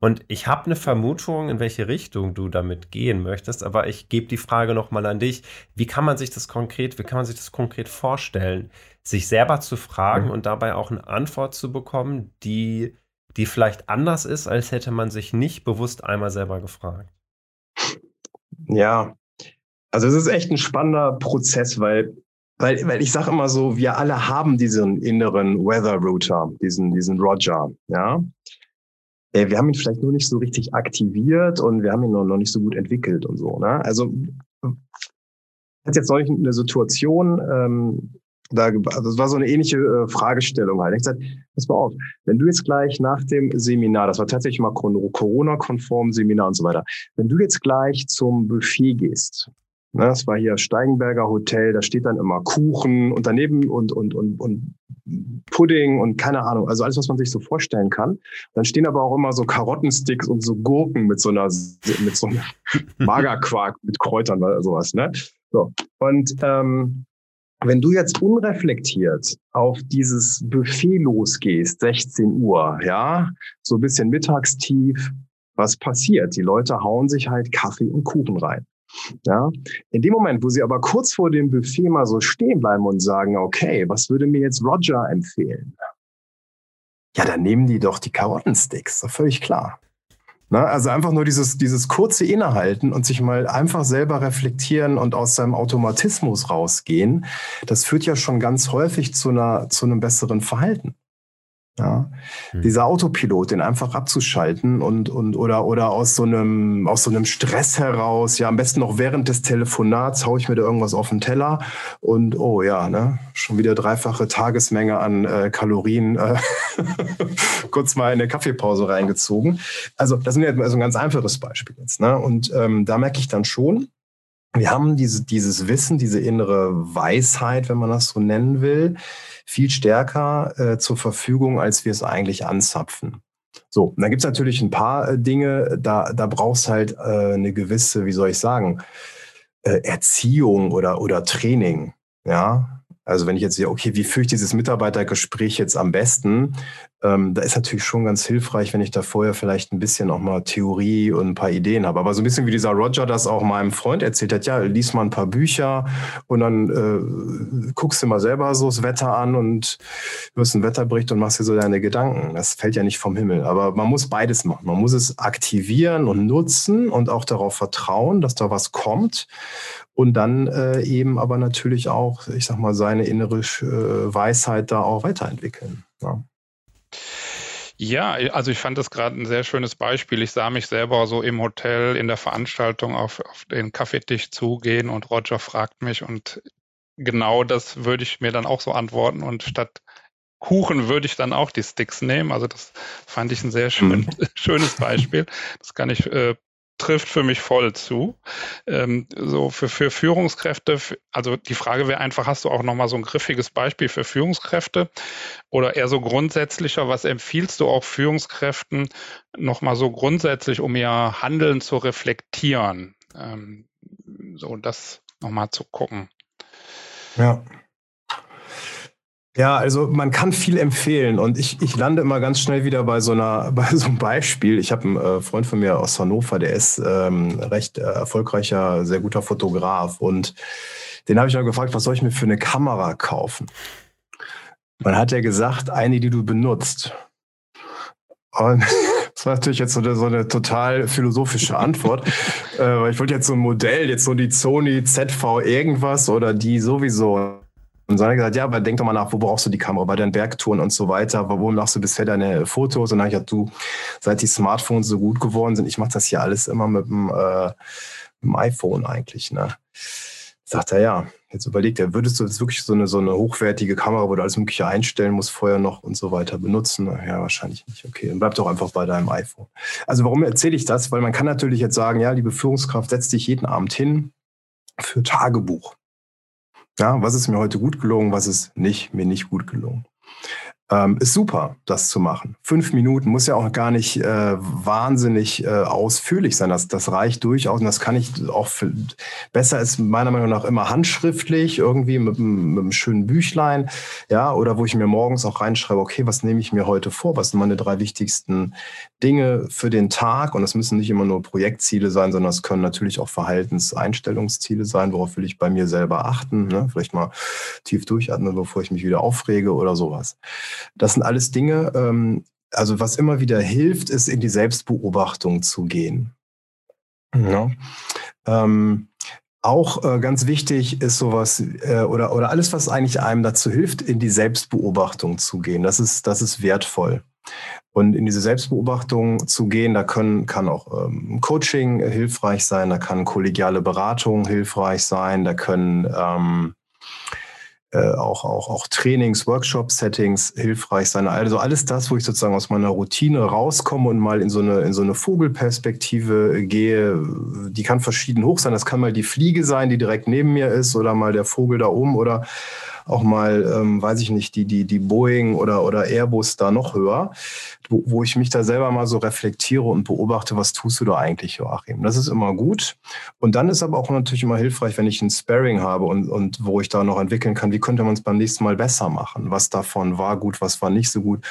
Und ich habe eine Vermutung, in welche Richtung du damit gehen möchtest, aber ich gebe die Frage nochmal an dich. Wie kann man sich das konkret, wie kann man sich das konkret vorstellen, sich selber zu fragen mhm. und dabei auch eine Antwort zu bekommen, die, die vielleicht anders ist, als hätte man sich nicht bewusst einmal selber gefragt? Ja, also es ist echt ein spannender Prozess, weil weil, weil ich sage immer so, wir alle haben diesen inneren Weather Router, diesen, diesen Roger, ja. Wir haben ihn vielleicht nur nicht so richtig aktiviert und wir haben ihn noch, nicht so gut entwickelt und so. Ne? Also hat jetzt neulich eine Situation, ähm, da, also das war so eine ähnliche äh, Fragestellung halt. Ich gesagt, pass mal auf, wenn du jetzt gleich nach dem Seminar, das war tatsächlich mal Corona-konform Seminar und so weiter, wenn du jetzt gleich zum Buffet gehst Ne, das war hier Steigenberger Hotel, da steht dann immer Kuchen und daneben und, und, und, und Pudding und keine Ahnung, also alles, was man sich so vorstellen kann. Dann stehen aber auch immer so Karottensticks und so Gurken mit so einer, mit so einem Magerquark mit Kräutern oder sowas, ne? So. Und ähm, wenn du jetzt unreflektiert auf dieses Buffet losgehst, 16 Uhr, ja, so ein bisschen mittagstief, was passiert? Die Leute hauen sich halt Kaffee und Kuchen rein. Ja, in dem Moment, wo sie aber kurz vor dem Buffet mal so stehen bleiben und sagen, okay, was würde mir jetzt Roger empfehlen? Ja, dann nehmen die doch die Karottensticks, völlig klar. Na, also einfach nur dieses, dieses kurze Innehalten und sich mal einfach selber reflektieren und aus seinem Automatismus rausgehen, das führt ja schon ganz häufig zu, einer, zu einem besseren Verhalten. Ja, hm. dieser Autopilot, den einfach abzuschalten und, und oder, oder aus so einem, aus so einem Stress heraus, ja, am besten noch während des Telefonats haue ich mir da irgendwas auf den Teller und oh ja, ne, schon wieder dreifache Tagesmenge an äh, Kalorien äh, kurz mal in eine Kaffeepause reingezogen. Also, das ist jetzt also ein ganz einfaches Beispiel jetzt, ne? Und ähm, da merke ich dann schon, wir haben diese, dieses Wissen, diese innere Weisheit, wenn man das so nennen will, viel stärker äh, zur Verfügung, als wir es eigentlich anzapfen. So, und dann gibt es natürlich ein paar äh, Dinge, da, da brauchst halt äh, eine gewisse, wie soll ich sagen, äh, Erziehung oder, oder Training. Ja, also wenn ich jetzt sehe, okay, wie führe ich dieses Mitarbeitergespräch jetzt am besten, ähm, da ist natürlich schon ganz hilfreich, wenn ich da vorher vielleicht ein bisschen auch mal Theorie und ein paar Ideen habe. Aber so ein bisschen wie dieser Roger das auch meinem Freund erzählt hat, ja, lies mal ein paar Bücher und dann äh, guckst du mal selber so das Wetter an und hörst einen Wetterbericht und machst dir so deine Gedanken. Das fällt ja nicht vom Himmel. Aber man muss beides machen. Man muss es aktivieren und nutzen und auch darauf vertrauen, dass da was kommt und dann äh, eben aber natürlich auch, ich sag mal, seine innere äh, Weisheit da auch weiterentwickeln. Ja. Ja, also ich fand das gerade ein sehr schönes Beispiel. Ich sah mich selber so im Hotel in der Veranstaltung auf, auf den Kaffeetisch zugehen und Roger fragt mich und genau das würde ich mir dann auch so antworten und statt Kuchen würde ich dann auch die Sticks nehmen. Also das fand ich ein sehr schön, mhm. schönes Beispiel. Das kann ich äh, trifft für mich voll zu. Ähm, so für, für Führungskräfte, also die Frage wäre einfach, hast du auch nochmal so ein griffiges Beispiel für Führungskräfte oder eher so grundsätzlicher, was empfiehlst du auch Führungskräften nochmal so grundsätzlich, um ihr Handeln zu reflektieren? Ähm, so das nochmal zu gucken. Ja, ja, also man kann viel empfehlen und ich, ich lande immer ganz schnell wieder bei so einer bei so einem Beispiel. Ich habe einen äh, Freund von mir aus Hannover, der ist ähm, recht äh, erfolgreicher, sehr guter Fotograf und den habe ich mal gefragt, was soll ich mir für eine Kamera kaufen? Man hat ja gesagt, eine, die du benutzt. Und das war natürlich jetzt so eine, so eine total philosophische Antwort, äh, weil ich wollte jetzt so ein Modell, jetzt so die Sony ZV irgendwas oder die sowieso und so hat er gesagt, ja, aber denk doch mal nach, wo brauchst du die Kamera? Bei deinen Bergtouren und so weiter. Wo machst du bisher deine Fotos? Und dann habe ich gesagt, du, seit die Smartphones so gut geworden sind, ich mache das hier alles immer mit dem, äh, mit dem iPhone eigentlich. Ne? Sagt er, ja. Jetzt überlegt er, würdest du jetzt wirklich so eine, so eine hochwertige Kamera, wo du alles Mögliche einstellen musst, vorher noch und so weiter benutzen? Ja, wahrscheinlich nicht. Okay, dann bleib doch einfach bei deinem iPhone. Also warum erzähle ich das? Weil man kann natürlich jetzt sagen, ja, liebe Führungskraft, setz dich jeden Abend hin für Tagebuch. Ja, was ist mir heute gut gelungen, was ist nicht, mir nicht gut gelungen. Ähm, ist super, das zu machen. Fünf Minuten muss ja auch gar nicht äh, wahnsinnig äh, ausführlich sein. Das, das reicht durchaus und das kann ich auch für, besser ist meiner Meinung nach immer handschriftlich, irgendwie mit, mit einem schönen Büchlein, ja, oder wo ich mir morgens auch reinschreibe, okay, was nehme ich mir heute vor? Was sind meine drei wichtigsten Dinge für den Tag? Und das müssen nicht immer nur Projektziele sein, sondern es können natürlich auch Verhaltenseinstellungsziele sein, worauf will ich bei mir selber achten, ne? vielleicht mal tief durchatmen, bevor ich mich wieder aufrege oder sowas. Das sind alles Dinge, ähm, also was immer wieder hilft, ist in die Selbstbeobachtung zu gehen. Ja. Ähm, auch äh, ganz wichtig ist sowas äh, oder, oder alles, was eigentlich einem dazu hilft, in die Selbstbeobachtung zu gehen. Das ist, das ist wertvoll. Und in diese Selbstbeobachtung zu gehen, da können, kann auch ähm, Coaching hilfreich sein, da kann kollegiale Beratung hilfreich sein, da können ähm, äh, auch, auch, auch Trainings, Workshop-Settings hilfreich sein. Also alles das, wo ich sozusagen aus meiner Routine rauskomme und mal in so eine, in so eine Vogelperspektive gehe, die kann verschieden hoch sein. Das kann mal die Fliege sein, die direkt neben mir ist oder mal der Vogel da oben oder auch mal, ähm, weiß ich nicht, die, die, die Boeing oder, oder Airbus da noch höher, wo, wo ich mich da selber mal so reflektiere und beobachte, was tust du da eigentlich, Joachim? Das ist immer gut. Und dann ist aber auch natürlich immer hilfreich, wenn ich ein Sparring habe und, und wo ich da noch entwickeln kann, wie könnte man es beim nächsten Mal besser machen? Was davon war gut, was war nicht so gut?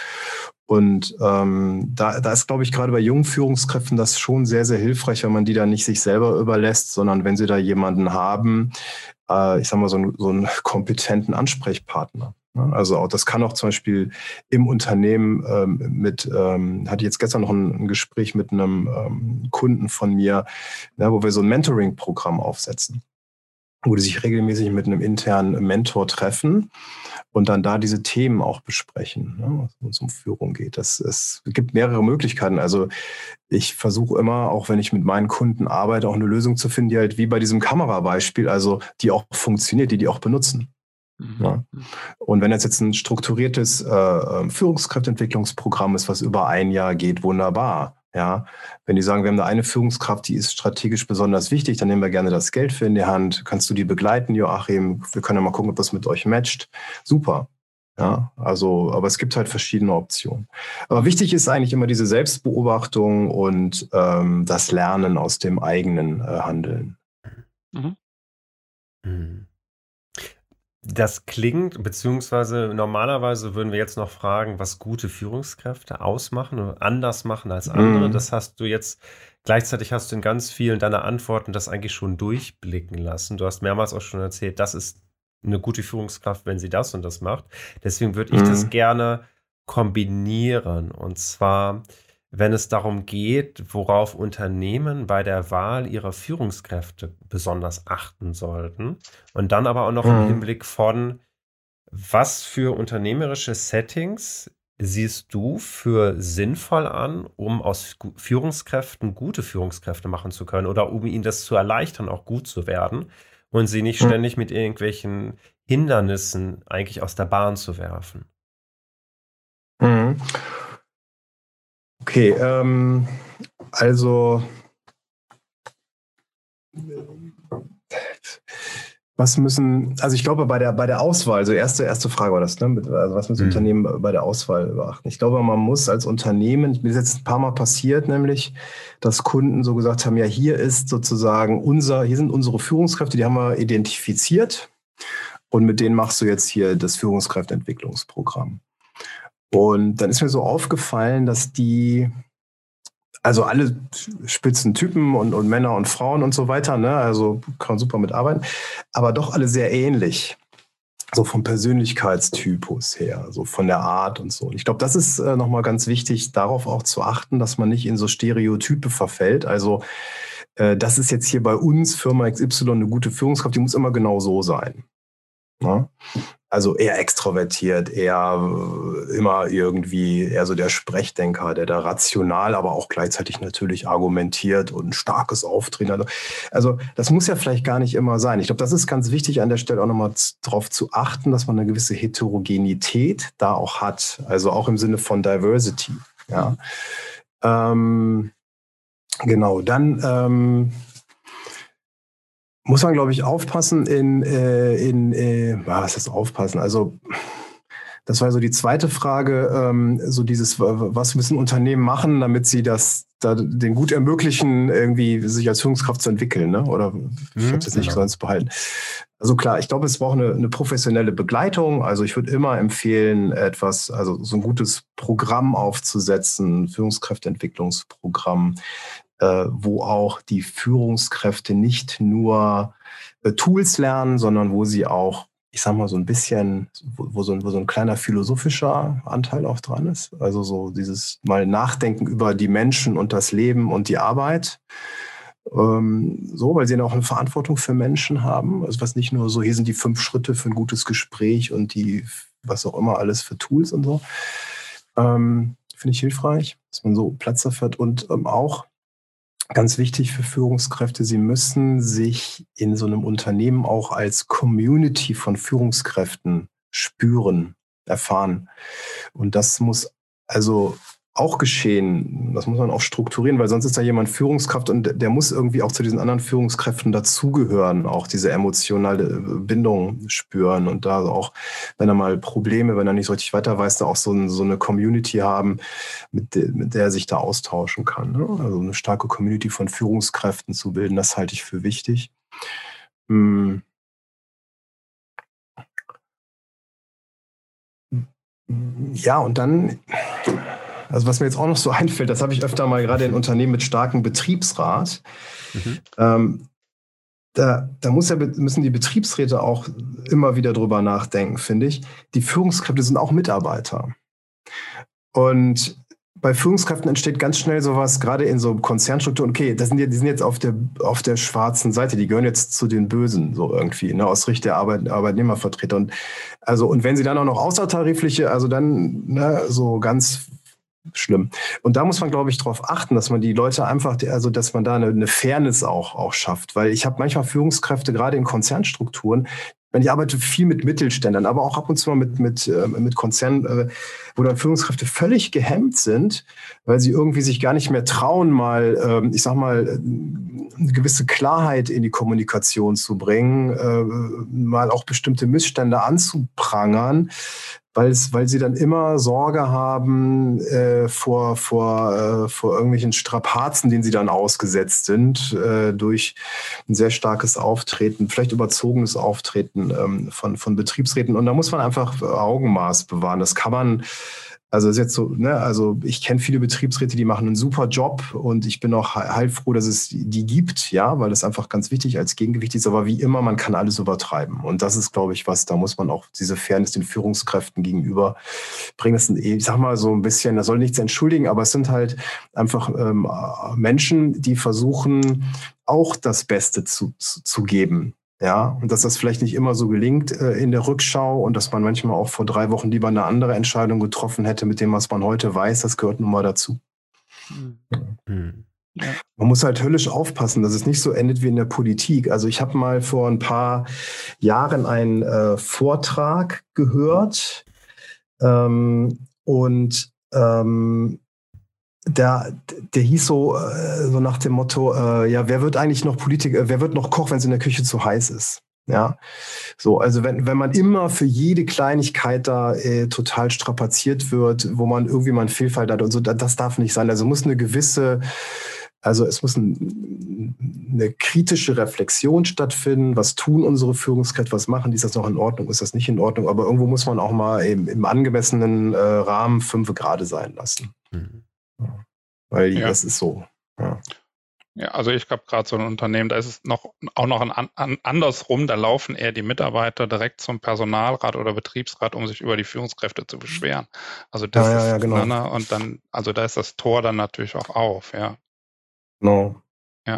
Und ähm, da, da ist, glaube ich, gerade bei jungen Führungskräften das schon sehr, sehr hilfreich, wenn man die da nicht sich selber überlässt, sondern wenn sie da jemanden haben, äh, ich sag mal, so, einen, so einen kompetenten Ansprechpartner. Ne? Also auch, das kann auch zum Beispiel im Unternehmen ähm, mit, ähm, hatte ich jetzt gestern noch ein, ein Gespräch mit einem ähm, Kunden von mir, ne, wo wir so ein Mentoring-Programm aufsetzen, wo die sich regelmäßig mit einem internen Mentor treffen und dann da diese Themen auch besprechen, ne, wenn es um Führung geht. Das, es gibt mehrere Möglichkeiten. Also ich versuche immer, auch wenn ich mit meinen Kunden arbeite, auch eine Lösung zu finden, die halt wie bei diesem Kamerabeispiel, also die auch funktioniert, die die auch benutzen. Mhm. Ja. Und wenn das jetzt ein strukturiertes äh, Führungskräfteentwicklungsprogramm ist, was über ein Jahr geht, wunderbar. Ja, wenn die sagen, wir haben da eine Führungskraft, die ist strategisch besonders wichtig, dann nehmen wir gerne das Geld für in die Hand. Kannst du die begleiten, Joachim? Wir können ja mal gucken, ob das mit euch matcht. Super. Ja, also, aber es gibt halt verschiedene Optionen. Aber wichtig ist eigentlich immer diese Selbstbeobachtung und ähm, das Lernen aus dem eigenen äh, Handeln. Mhm. Mhm. Das klingt, beziehungsweise normalerweise würden wir jetzt noch fragen, was gute Führungskräfte ausmachen oder anders machen als andere. Mhm. Das hast du jetzt, gleichzeitig hast du in ganz vielen deiner Antworten das eigentlich schon durchblicken lassen. Du hast mehrmals auch schon erzählt, das ist eine gute Führungskraft, wenn sie das und das macht. Deswegen würde ich mhm. das gerne kombinieren. Und zwar wenn es darum geht, worauf Unternehmen bei der Wahl ihrer Führungskräfte besonders achten sollten. Und dann aber auch noch mhm. im Hinblick von, was für unternehmerische Settings siehst du für sinnvoll an, um aus Führungskräften gute Führungskräfte machen zu können oder um ihnen das zu erleichtern, auch gut zu werden und sie nicht mhm. ständig mit irgendwelchen Hindernissen eigentlich aus der Bahn zu werfen? Mhm. Okay, ähm, also was müssen, also ich glaube bei der, bei der Auswahl, also erste, erste Frage war das, ne? Also was müssen mhm. Unternehmen bei der Auswahl beachten? Ich glaube, man muss als Unternehmen, mir ist jetzt ein paar Mal passiert, nämlich, dass Kunden so gesagt haben, ja, hier ist sozusagen unser, hier sind unsere Führungskräfte, die haben wir identifiziert und mit denen machst du jetzt hier das Führungskräfteentwicklungsprogramm. Und dann ist mir so aufgefallen, dass die, also alle spitzen Typen und, und Männer und Frauen und so weiter, ne? also kann man super mitarbeiten, aber doch alle sehr ähnlich. So vom Persönlichkeitstypus her, so von der Art und so. Und ich glaube, das ist äh, nochmal ganz wichtig, darauf auch zu achten, dass man nicht in so Stereotype verfällt. Also, äh, das ist jetzt hier bei uns, Firma XY, eine gute Führungskraft, die muss immer genau so sein. Ne? Also eher extrovertiert, eher äh, immer irgendwie eher so der Sprechdenker, der da rational, aber auch gleichzeitig natürlich argumentiert und ein starkes Auftreten hat. Also das muss ja vielleicht gar nicht immer sein. Ich glaube, das ist ganz wichtig an der Stelle auch nochmal darauf zu achten, dass man eine gewisse Heterogenität da auch hat. Also auch im Sinne von Diversity. Ja. Ähm, genau, dann ähm, muss man, glaube ich, aufpassen in, äh, in äh, was ist aufpassen? Also das war so die zweite Frage, ähm, so dieses, was müssen Unternehmen machen, damit sie das da den gut ermöglichen, irgendwie sich als Führungskraft zu entwickeln, ne? Oder ich mhm, habe das nicht genau. sonst behalten. Also klar, ich glaube, es braucht eine, eine professionelle Begleitung. Also ich würde immer empfehlen, etwas, also so ein gutes Programm aufzusetzen, Führungskräfteentwicklungsprogramm, wo auch die Führungskräfte nicht nur äh, Tools lernen, sondern wo sie auch, ich sag mal, so ein bisschen, wo, wo, so, ein, wo so ein kleiner philosophischer Anteil auch dran ist. Also so dieses mal Nachdenken über die Menschen und das Leben und die Arbeit. Ähm, so, weil sie dann auch eine Verantwortung für Menschen haben. Also was nicht nur so, hier sind die fünf Schritte für ein gutes Gespräch und die, was auch immer alles für Tools und so. Ähm, Finde ich hilfreich, dass man so Platz dafür hat und ähm, auch Ganz wichtig für Führungskräfte, sie müssen sich in so einem Unternehmen auch als Community von Führungskräften spüren, erfahren. Und das muss also auch geschehen. Das muss man auch strukturieren, weil sonst ist da jemand Führungskraft und der muss irgendwie auch zu diesen anderen Führungskräften dazugehören, auch diese emotionale äh, Bindung spüren und da auch, wenn er mal Probleme, wenn er nicht so richtig weiter weiß, da auch so, so eine Community haben, mit, de, mit der er sich da austauschen kann. Ne? Also eine starke Community von Führungskräften zu bilden, das halte ich für wichtig. Hm. Ja, und dann also was mir jetzt auch noch so einfällt, das habe ich öfter mal gerade in Unternehmen mit starkem Betriebsrat. Mhm. Ähm, da, da muss ja, müssen die Betriebsräte auch immer wieder drüber nachdenken, finde ich. Die Führungskräfte sind auch Mitarbeiter. Und bei Führungskräften entsteht ganz schnell sowas, gerade in so Konzernstrukturen, okay, das sind, die sind jetzt auf der, auf der schwarzen Seite, die gehören jetzt zu den Bösen, so irgendwie, ne, aus Sicht der Arbeit, Arbeitnehmervertreter. Und also, und wenn sie dann auch noch außertarifliche, also dann ne, so ganz schlimm. Und da muss man, glaube ich, darauf achten, dass man die Leute einfach, also dass man da eine, eine Fairness auch, auch schafft. Weil ich habe manchmal Führungskräfte, gerade in Konzernstrukturen, wenn ich arbeite viel mit Mittelständern, aber auch ab und zu mal mit, mit, äh, mit Konzernen, äh, wo dann Führungskräfte völlig gehemmt sind, weil sie irgendwie sich gar nicht mehr trauen, mal, ähm, ich sag mal, eine gewisse Klarheit in die Kommunikation zu bringen, äh, mal auch bestimmte Missstände anzuprangern, weil es, weil sie dann immer Sorge haben äh, vor, vor, äh, vor irgendwelchen Strapazen, denen sie dann ausgesetzt sind, äh, durch ein sehr starkes Auftreten, vielleicht überzogenes Auftreten ähm, von, von Betriebsräten. Und da muss man einfach Augenmaß bewahren. Das kann man also ist jetzt so, ne, also ich kenne viele Betriebsräte, die machen einen super Job und ich bin auch heilfroh, dass es die gibt, ja, weil das einfach ganz wichtig als Gegengewicht ist. Aber wie immer, man kann alles übertreiben. Und das ist, glaube ich, was, da muss man auch diese Fairness den Führungskräften gegenüber bringen. Das sind, ich sag mal so ein bisschen, das soll nichts entschuldigen, aber es sind halt einfach ähm, Menschen, die versuchen, auch das Beste zu, zu, zu geben. Ja, und dass das vielleicht nicht immer so gelingt äh, in der Rückschau und dass man manchmal auch vor drei Wochen lieber eine andere Entscheidung getroffen hätte mit dem, was man heute weiß, das gehört nun mal dazu. Mhm. Ja. Man muss halt höllisch aufpassen, dass es nicht so endet wie in der Politik. Also ich habe mal vor ein paar Jahren einen äh, Vortrag gehört ähm, und ähm, der, der hieß so, äh, so nach dem Motto, äh, ja, wer wird eigentlich noch Politiker, wer wird noch Koch, wenn es in der Küche zu heiß ist? Ja, so, also wenn, wenn man immer für jede Kleinigkeit da äh, total strapaziert wird, wo man irgendwie mal einen Fehlfall hat und so, das darf nicht sein. Also muss eine gewisse, also es muss ein, eine kritische Reflexion stattfinden. Was tun unsere Führungskräfte? Was machen die? Ist das noch in Ordnung? Ist das nicht in Ordnung? Aber irgendwo muss man auch mal im, im angemessenen äh, Rahmen fünf Grade sein lassen. Mhm. Weil ja. das ist so. Ja. Ja, also ich habe gerade so ein Unternehmen, da ist es noch auch noch ein, an, andersrum, da laufen eher die Mitarbeiter direkt zum Personalrat oder Betriebsrat, um sich über die Führungskräfte zu beschweren. Also das ja, ist ja, genau. Ne, und dann, also da ist das Tor dann natürlich auch auf, ja. Genau. Ja.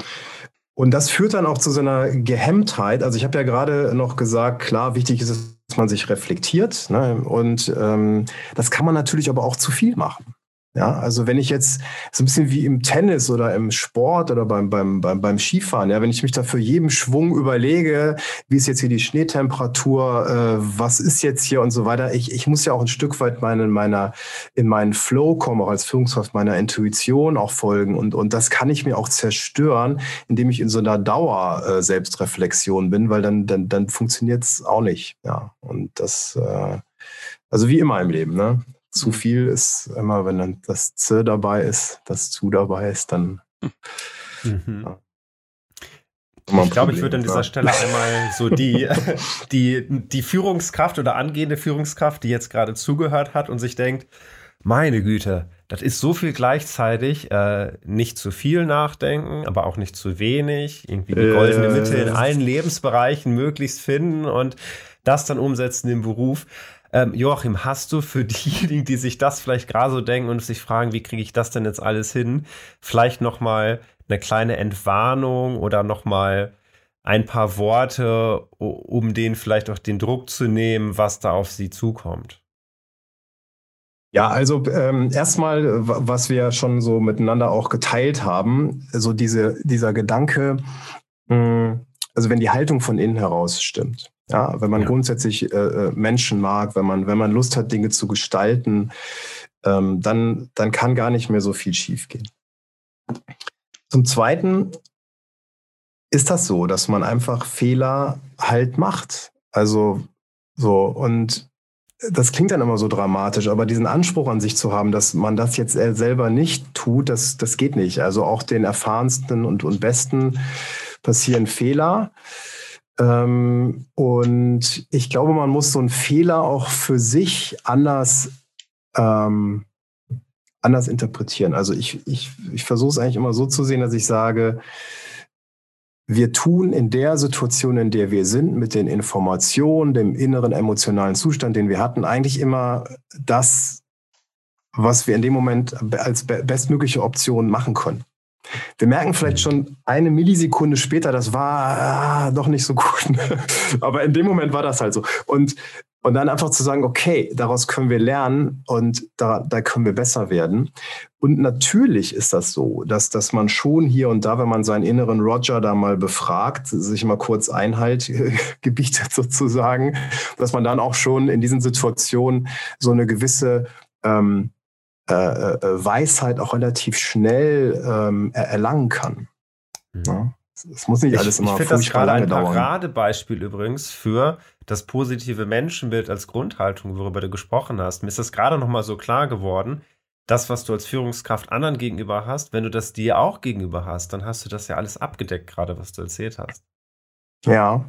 Und das führt dann auch zu so einer Gehemmtheit. Also ich habe ja gerade noch gesagt, klar, wichtig ist es, dass man sich reflektiert. Ne? Und ähm, das kann man natürlich aber auch zu viel machen. Ja, also wenn ich jetzt so ein bisschen wie im Tennis oder im Sport oder beim, beim, beim, beim Skifahren, ja, wenn ich mich da für jeden Schwung überlege, wie ist jetzt hier die Schneetemperatur, äh, was ist jetzt hier und so weiter, ich, ich muss ja auch ein Stück weit meine, meiner, in meinen Flow kommen, auch als Führungskraft meiner Intuition auch folgen. Und, und das kann ich mir auch zerstören, indem ich in so einer Dauer-Selbstreflexion äh, bin, weil dann, dann, dann funktioniert es auch nicht. Ja, und das, äh, also wie immer im Leben, ne? Zu mhm. viel ist immer, wenn dann das Z dabei ist, das zu dabei ist, dann. Mhm. Ja. Ich glaube, ich würde an dieser Stelle einmal so die, die, die Führungskraft oder angehende Führungskraft, die jetzt gerade zugehört hat und sich denkt, meine Güte, das ist so viel gleichzeitig, äh, nicht zu viel nachdenken, aber auch nicht zu wenig, irgendwie die goldene äh. Mitte in allen Lebensbereichen möglichst finden und das dann umsetzen im Beruf. Ähm, Joachim, hast du für diejenigen, die sich das vielleicht gerade so denken und sich fragen, wie kriege ich das denn jetzt alles hin, vielleicht nochmal eine kleine Entwarnung oder nochmal ein paar Worte, um denen vielleicht auch den Druck zu nehmen, was da auf sie zukommt? Ja, also ähm, erstmal, was wir schon so miteinander auch geteilt haben, so diese, dieser Gedanke, mh, hm, also wenn die Haltung von innen heraus stimmt. Ja, wenn man ja. grundsätzlich äh, äh, Menschen mag, wenn man, wenn man Lust hat, Dinge zu gestalten, ähm, dann, dann kann gar nicht mehr so viel schiefgehen. Zum Zweiten ist das so, dass man einfach Fehler halt macht. Also so, und das klingt dann immer so dramatisch, aber diesen Anspruch an sich zu haben, dass man das jetzt selber nicht tut, das, das geht nicht. Also auch den erfahrensten und, und besten passieren Fehler. Ähm, und ich glaube, man muss so einen Fehler auch für sich anders, ähm, anders interpretieren. Also ich, ich, ich versuche es eigentlich immer so zu sehen, dass ich sage, wir tun in der Situation, in der wir sind, mit den Informationen, dem inneren emotionalen Zustand, den wir hatten, eigentlich immer das, was wir in dem Moment als bestmögliche Option machen können. Wir merken vielleicht schon eine Millisekunde später, das war ah, doch nicht so gut. Aber in dem Moment war das halt so. Und, und dann einfach zu sagen, okay, daraus können wir lernen und da, da können wir besser werden. Und natürlich ist das so, dass, dass man schon hier und da, wenn man seinen inneren Roger da mal befragt, sich mal kurz Einhalt gebietet sozusagen, dass man dann auch schon in diesen Situationen so eine gewisse ähm, äh, äh, Weisheit auch relativ schnell ähm, erlangen kann. Mhm. Ja? Es muss nicht alles ich, immer Ich finde das gerade ein Paradebeispiel übrigens für das positive Menschenbild als Grundhaltung, worüber du gesprochen hast. Mir ist das gerade noch mal so klar geworden. Das, was du als Führungskraft anderen gegenüber hast, wenn du das dir auch gegenüber hast, dann hast du das ja alles abgedeckt, gerade was du erzählt hast. Ja.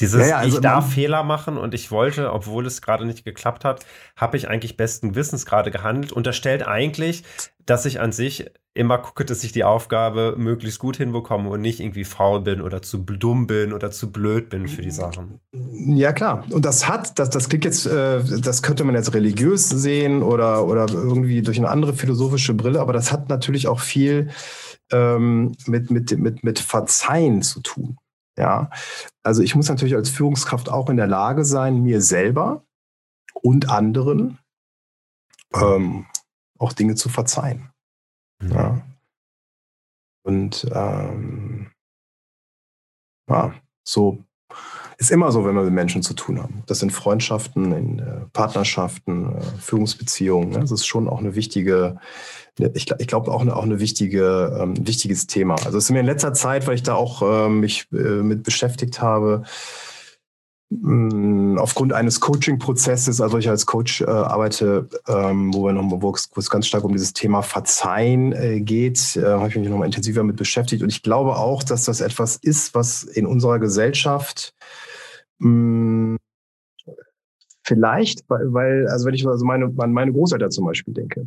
Dieses, ja, ja, also ich darf Fehler machen und ich wollte, obwohl es gerade nicht geklappt hat, habe ich eigentlich besten Wissens gerade gehandelt. Unterstellt eigentlich, dass ich an sich immer gucke, dass ich die Aufgabe möglichst gut hinbekomme und nicht irgendwie faul bin oder zu dumm bin oder zu blöd bin für die Sachen. Ja, klar. Und das hat, das, das klingt jetzt, äh, das könnte man jetzt religiös sehen oder, oder irgendwie durch eine andere philosophische Brille, aber das hat natürlich auch viel ähm, mit, mit, mit, mit Verzeihen zu tun. Ja, also ich muss natürlich als Führungskraft auch in der Lage sein, mir selber und anderen ähm, auch Dinge zu verzeihen. Mhm. Ja. Und ähm, ja, so ist immer so, wenn wir mit Menschen zu tun haben. Das sind Freundschaften, in äh, Partnerschaften, äh, Führungsbeziehungen. Ne? Das ist schon auch eine wichtige, ich, ich glaube auch eine, auch eine wichtige, ähm, wichtiges Thema. Also es ist mir in letzter Zeit, weil ich da auch äh, mich äh, mit beschäftigt habe, mm, aufgrund eines Coaching-Prozesses, also ich als Coach äh, arbeite, ähm, wo, wir noch, wo, wo es ganz stark um dieses Thema Verzeihen äh, geht, äh, habe ich mich nochmal intensiver mit beschäftigt. Und ich glaube auch, dass das etwas ist, was in unserer Gesellschaft mh, mm, Vielleicht, weil, also wenn ich also meine, an meine Großeltern zum Beispiel denke,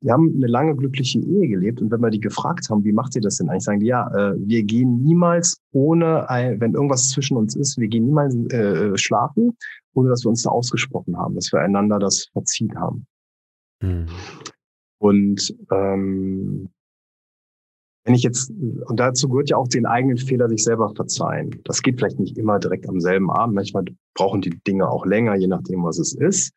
die haben eine lange glückliche Ehe gelebt und wenn wir die gefragt haben, wie macht ihr das denn eigentlich, sagen die, ja, äh, wir gehen niemals ohne, wenn irgendwas zwischen uns ist, wir gehen niemals äh, schlafen, ohne dass wir uns da ausgesprochen haben, dass wir einander das verziehen haben. Hm. Und ähm, wenn ich jetzt, und dazu gehört ja auch den eigenen Fehler sich selber verzeihen. Das geht vielleicht nicht immer direkt am selben Abend. Manchmal brauchen die Dinge auch länger, je nachdem, was es ist.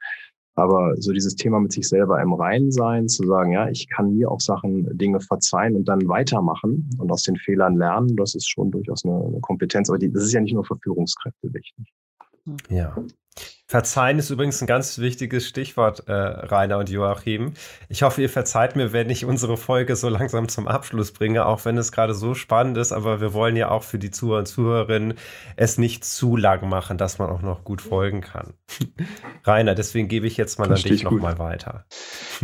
Aber so dieses Thema mit sich selber im Reinen sein, zu sagen, ja, ich kann mir auch Sachen, Dinge verzeihen und dann weitermachen und aus den Fehlern lernen, das ist schon durchaus eine, eine Kompetenz. Aber die, das ist ja nicht nur für Führungskräfte wichtig. Ja. Verzeihen ist übrigens ein ganz wichtiges Stichwort, äh, Rainer und Joachim. Ich hoffe, ihr verzeiht mir, wenn ich unsere Folge so langsam zum Abschluss bringe, auch wenn es gerade so spannend ist. Aber wir wollen ja auch für die Zuhörer und Zuhörerinnen es nicht zu lang machen, dass man auch noch gut folgen kann. Rainer, deswegen gebe ich jetzt mal an dich nochmal weiter.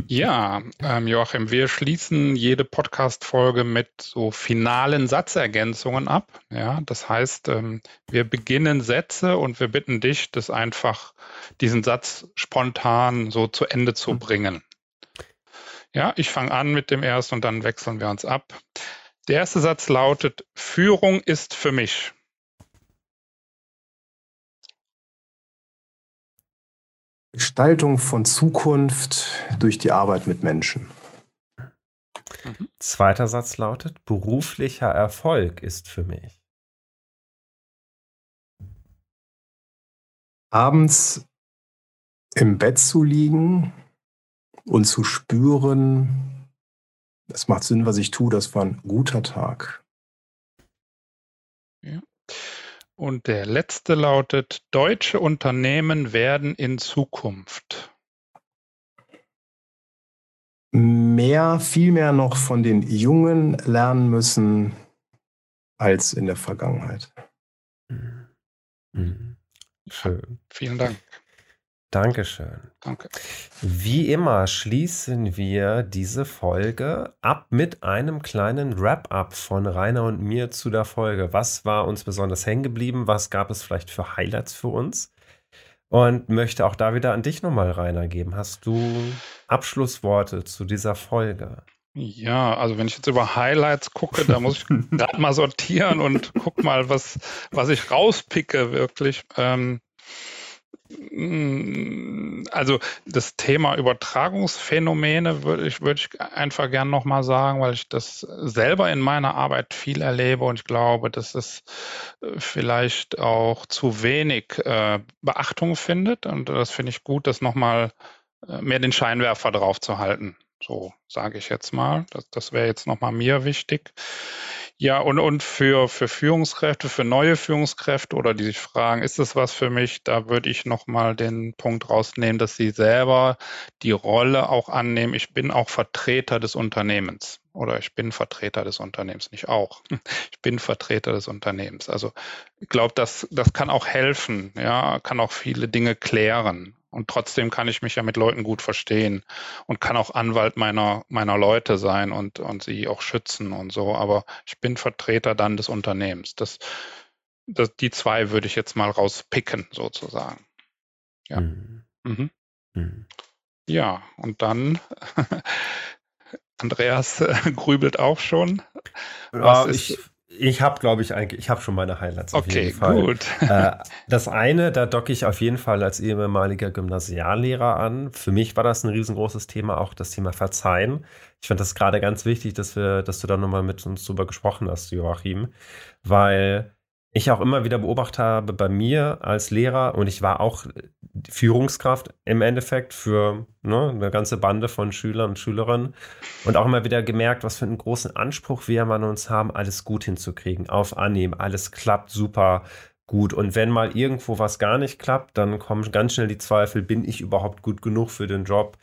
Ja, ähm, Joachim, wir schließen jede Podcast-Folge mit so finalen Satzergänzungen ab. Ja, das heißt, ähm, wir beginnen Sätze und wir bitten dich, das einfach diesen Satz spontan so zu Ende zu mhm. bringen. Ja, ich fange an mit dem ersten und dann wechseln wir uns ab. Der erste Satz lautet, Führung ist für mich. Gestaltung von Zukunft durch die Arbeit mit Menschen. Mhm. Zweiter Satz lautet, beruflicher Erfolg ist für mich. Abends im Bett zu liegen und zu spüren, es macht Sinn, was ich tue, das war ein guter Tag. Ja. Und der letzte lautet, deutsche Unternehmen werden in Zukunft mehr, viel mehr noch von den Jungen lernen müssen als in der Vergangenheit. Mhm. Schön. Vielen Dank. Dankeschön. Danke. Wie immer schließen wir diese Folge ab mit einem kleinen Wrap-up von Rainer und mir zu der Folge. Was war uns besonders hängen geblieben? Was gab es vielleicht für Highlights für uns? Und möchte auch da wieder an dich nochmal, Rainer, geben. Hast du Abschlussworte zu dieser Folge? Ja, also wenn ich jetzt über Highlights gucke, da muss ich gerade mal sortieren und guck mal, was, was ich rauspicke wirklich. Ähm, mm, also das Thema Übertragungsphänomene würde ich, würde ich einfach gern nochmal sagen, weil ich das selber in meiner Arbeit viel erlebe und ich glaube, dass es äh, vielleicht auch zu wenig äh, Beachtung findet. Und das finde ich gut, das nochmal äh, mehr den Scheinwerfer drauf zu halten. So sage ich jetzt mal. Das, das wäre jetzt nochmal mir wichtig. Ja, und, und für, für Führungskräfte, für neue Führungskräfte oder die sich fragen, ist das was für mich? Da würde ich nochmal den Punkt rausnehmen, dass sie selber die Rolle auch annehmen. Ich bin auch Vertreter des Unternehmens oder ich bin Vertreter des Unternehmens, nicht auch. Ich bin Vertreter des Unternehmens. Also ich glaube, das, das kann auch helfen, ja, kann auch viele Dinge klären. Und trotzdem kann ich mich ja mit Leuten gut verstehen und kann auch Anwalt meiner, meiner Leute sein und, und sie auch schützen und so. Aber ich bin Vertreter dann des Unternehmens. Das, das, die zwei würde ich jetzt mal rauspicken, sozusagen. Ja. Mhm. Mhm. Mhm. Ja, und dann Andreas grübelt auch schon. Was ja, ich, ich habe, glaube ich, eigentlich, ich habe schon meine Highlights auf okay, jeden Fall. gut. Äh, das eine, da docke ich auf jeden Fall als ehemaliger Gymnasiallehrer an. Für mich war das ein riesengroßes Thema, auch das Thema Verzeihen. Ich fand das gerade ganz wichtig, dass wir, dass du da nochmal mit uns drüber gesprochen hast, Joachim, weil ich auch immer wieder beobachtet habe bei mir als Lehrer und ich war auch Führungskraft im Endeffekt für ne, eine ganze Bande von Schülern und Schülerinnen und auch immer wieder gemerkt, was für einen großen Anspruch wir an uns haben, alles gut hinzukriegen, auf Annehmen, alles klappt super gut und wenn mal irgendwo was gar nicht klappt, dann kommen ganz schnell die Zweifel, bin ich überhaupt gut genug für den Job?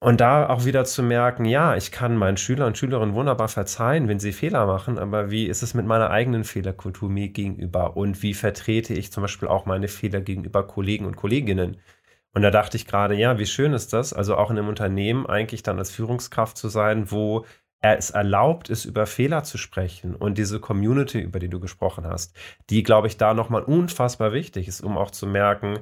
Und da auch wieder zu merken, ja, ich kann meinen Schülern und Schülerinnen wunderbar verzeihen, wenn sie Fehler machen, aber wie ist es mit meiner eigenen Fehlerkultur mir gegenüber? Und wie vertrete ich zum Beispiel auch meine Fehler gegenüber Kollegen und Kolleginnen? Und da dachte ich gerade, ja, wie schön ist das, also auch in einem Unternehmen eigentlich dann als Führungskraft zu sein, wo es erlaubt ist, über Fehler zu sprechen und diese Community, über die du gesprochen hast, die, glaube ich, da nochmal unfassbar wichtig ist, um auch zu merken,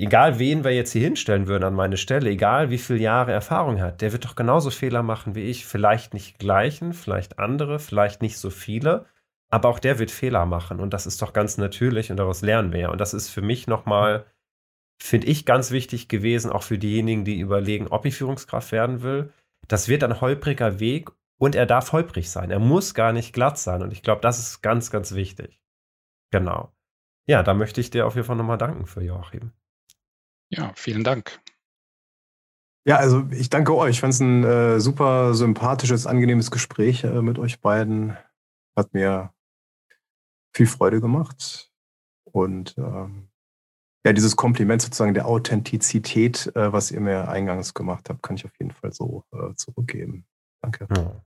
egal wen wir jetzt hier hinstellen würden an meine Stelle, egal wie viele Jahre Erfahrung er hat, der wird doch genauso Fehler machen wie ich. Vielleicht nicht gleichen, vielleicht andere, vielleicht nicht so viele, aber auch der wird Fehler machen und das ist doch ganz natürlich und daraus lernen wir ja. Und das ist für mich nochmal, finde ich, ganz wichtig gewesen, auch für diejenigen, die überlegen, ob ich Führungskraft werden will. Das wird ein holpriger Weg und er darf holprig sein. Er muss gar nicht glatt sein und ich glaube, das ist ganz, ganz wichtig. Genau. Ja, da möchte ich dir auf jeden Fall nochmal danken für Joachim. Ja, vielen Dank. Ja, also ich danke euch. Ich fand es ein äh, super sympathisches, angenehmes Gespräch äh, mit euch beiden. Hat mir viel Freude gemacht. Und ähm, ja, dieses Kompliment sozusagen der Authentizität, äh, was ihr mir eingangs gemacht habt, kann ich auf jeden Fall so äh, zurückgeben. Danke. Ja.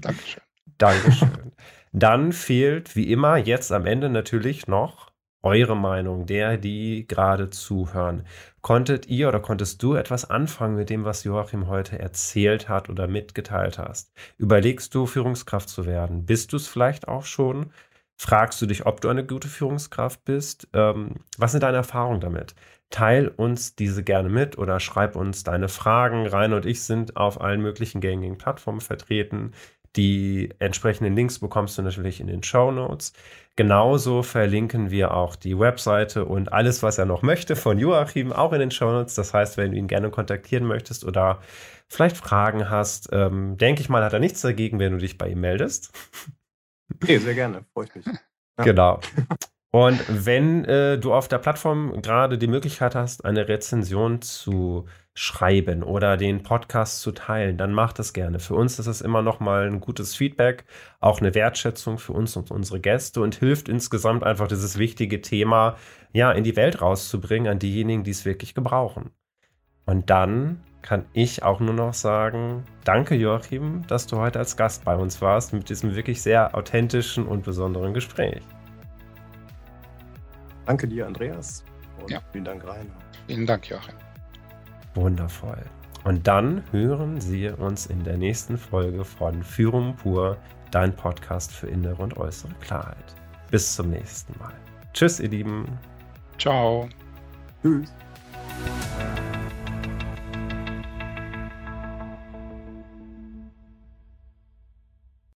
Dankeschön. Dankeschön. Dann fehlt wie immer jetzt am Ende natürlich noch eure Meinung, der, die gerade zuhören. Konntet ihr oder konntest du etwas anfangen mit dem, was Joachim heute erzählt hat oder mitgeteilt hast? Überlegst du, Führungskraft zu werden? Bist du es vielleicht auch schon? Fragst du dich, ob du eine gute Führungskraft bist? Ähm, was sind deine Erfahrungen damit? Teil uns diese gerne mit oder schreib uns deine Fragen. Rainer und ich sind auf allen möglichen gängigen Plattformen vertreten. Die entsprechenden Links bekommst du natürlich in den Show Notes. Genauso verlinken wir auch die Webseite und alles, was er noch möchte von Joachim, auch in den Show Notes. Das heißt, wenn du ihn gerne kontaktieren möchtest oder vielleicht Fragen hast, ähm, denke ich mal, hat er nichts dagegen, wenn du dich bei ihm meldest. Okay, sehr gerne, freue ich mich. Ja. Genau. Und wenn äh, du auf der Plattform gerade die Möglichkeit hast, eine Rezension zu schreiben oder den Podcast zu teilen, dann mach das gerne. Für uns ist es immer noch mal ein gutes Feedback, auch eine Wertschätzung für uns und unsere Gäste und hilft insgesamt einfach dieses wichtige Thema ja in die Welt rauszubringen an diejenigen, die es wirklich gebrauchen. Und dann kann ich auch nur noch sagen, danke Joachim, dass du heute als Gast bei uns warst mit diesem wirklich sehr authentischen und besonderen Gespräch. Danke dir, Andreas. Und ja. vielen Dank, Rainer. Vielen Dank, Joachim. Wundervoll. Und dann hören Sie uns in der nächsten Folge von Führung pur, dein Podcast für innere und äußere Klarheit. Bis zum nächsten Mal. Tschüss, ihr Lieben. Ciao. Tschüss.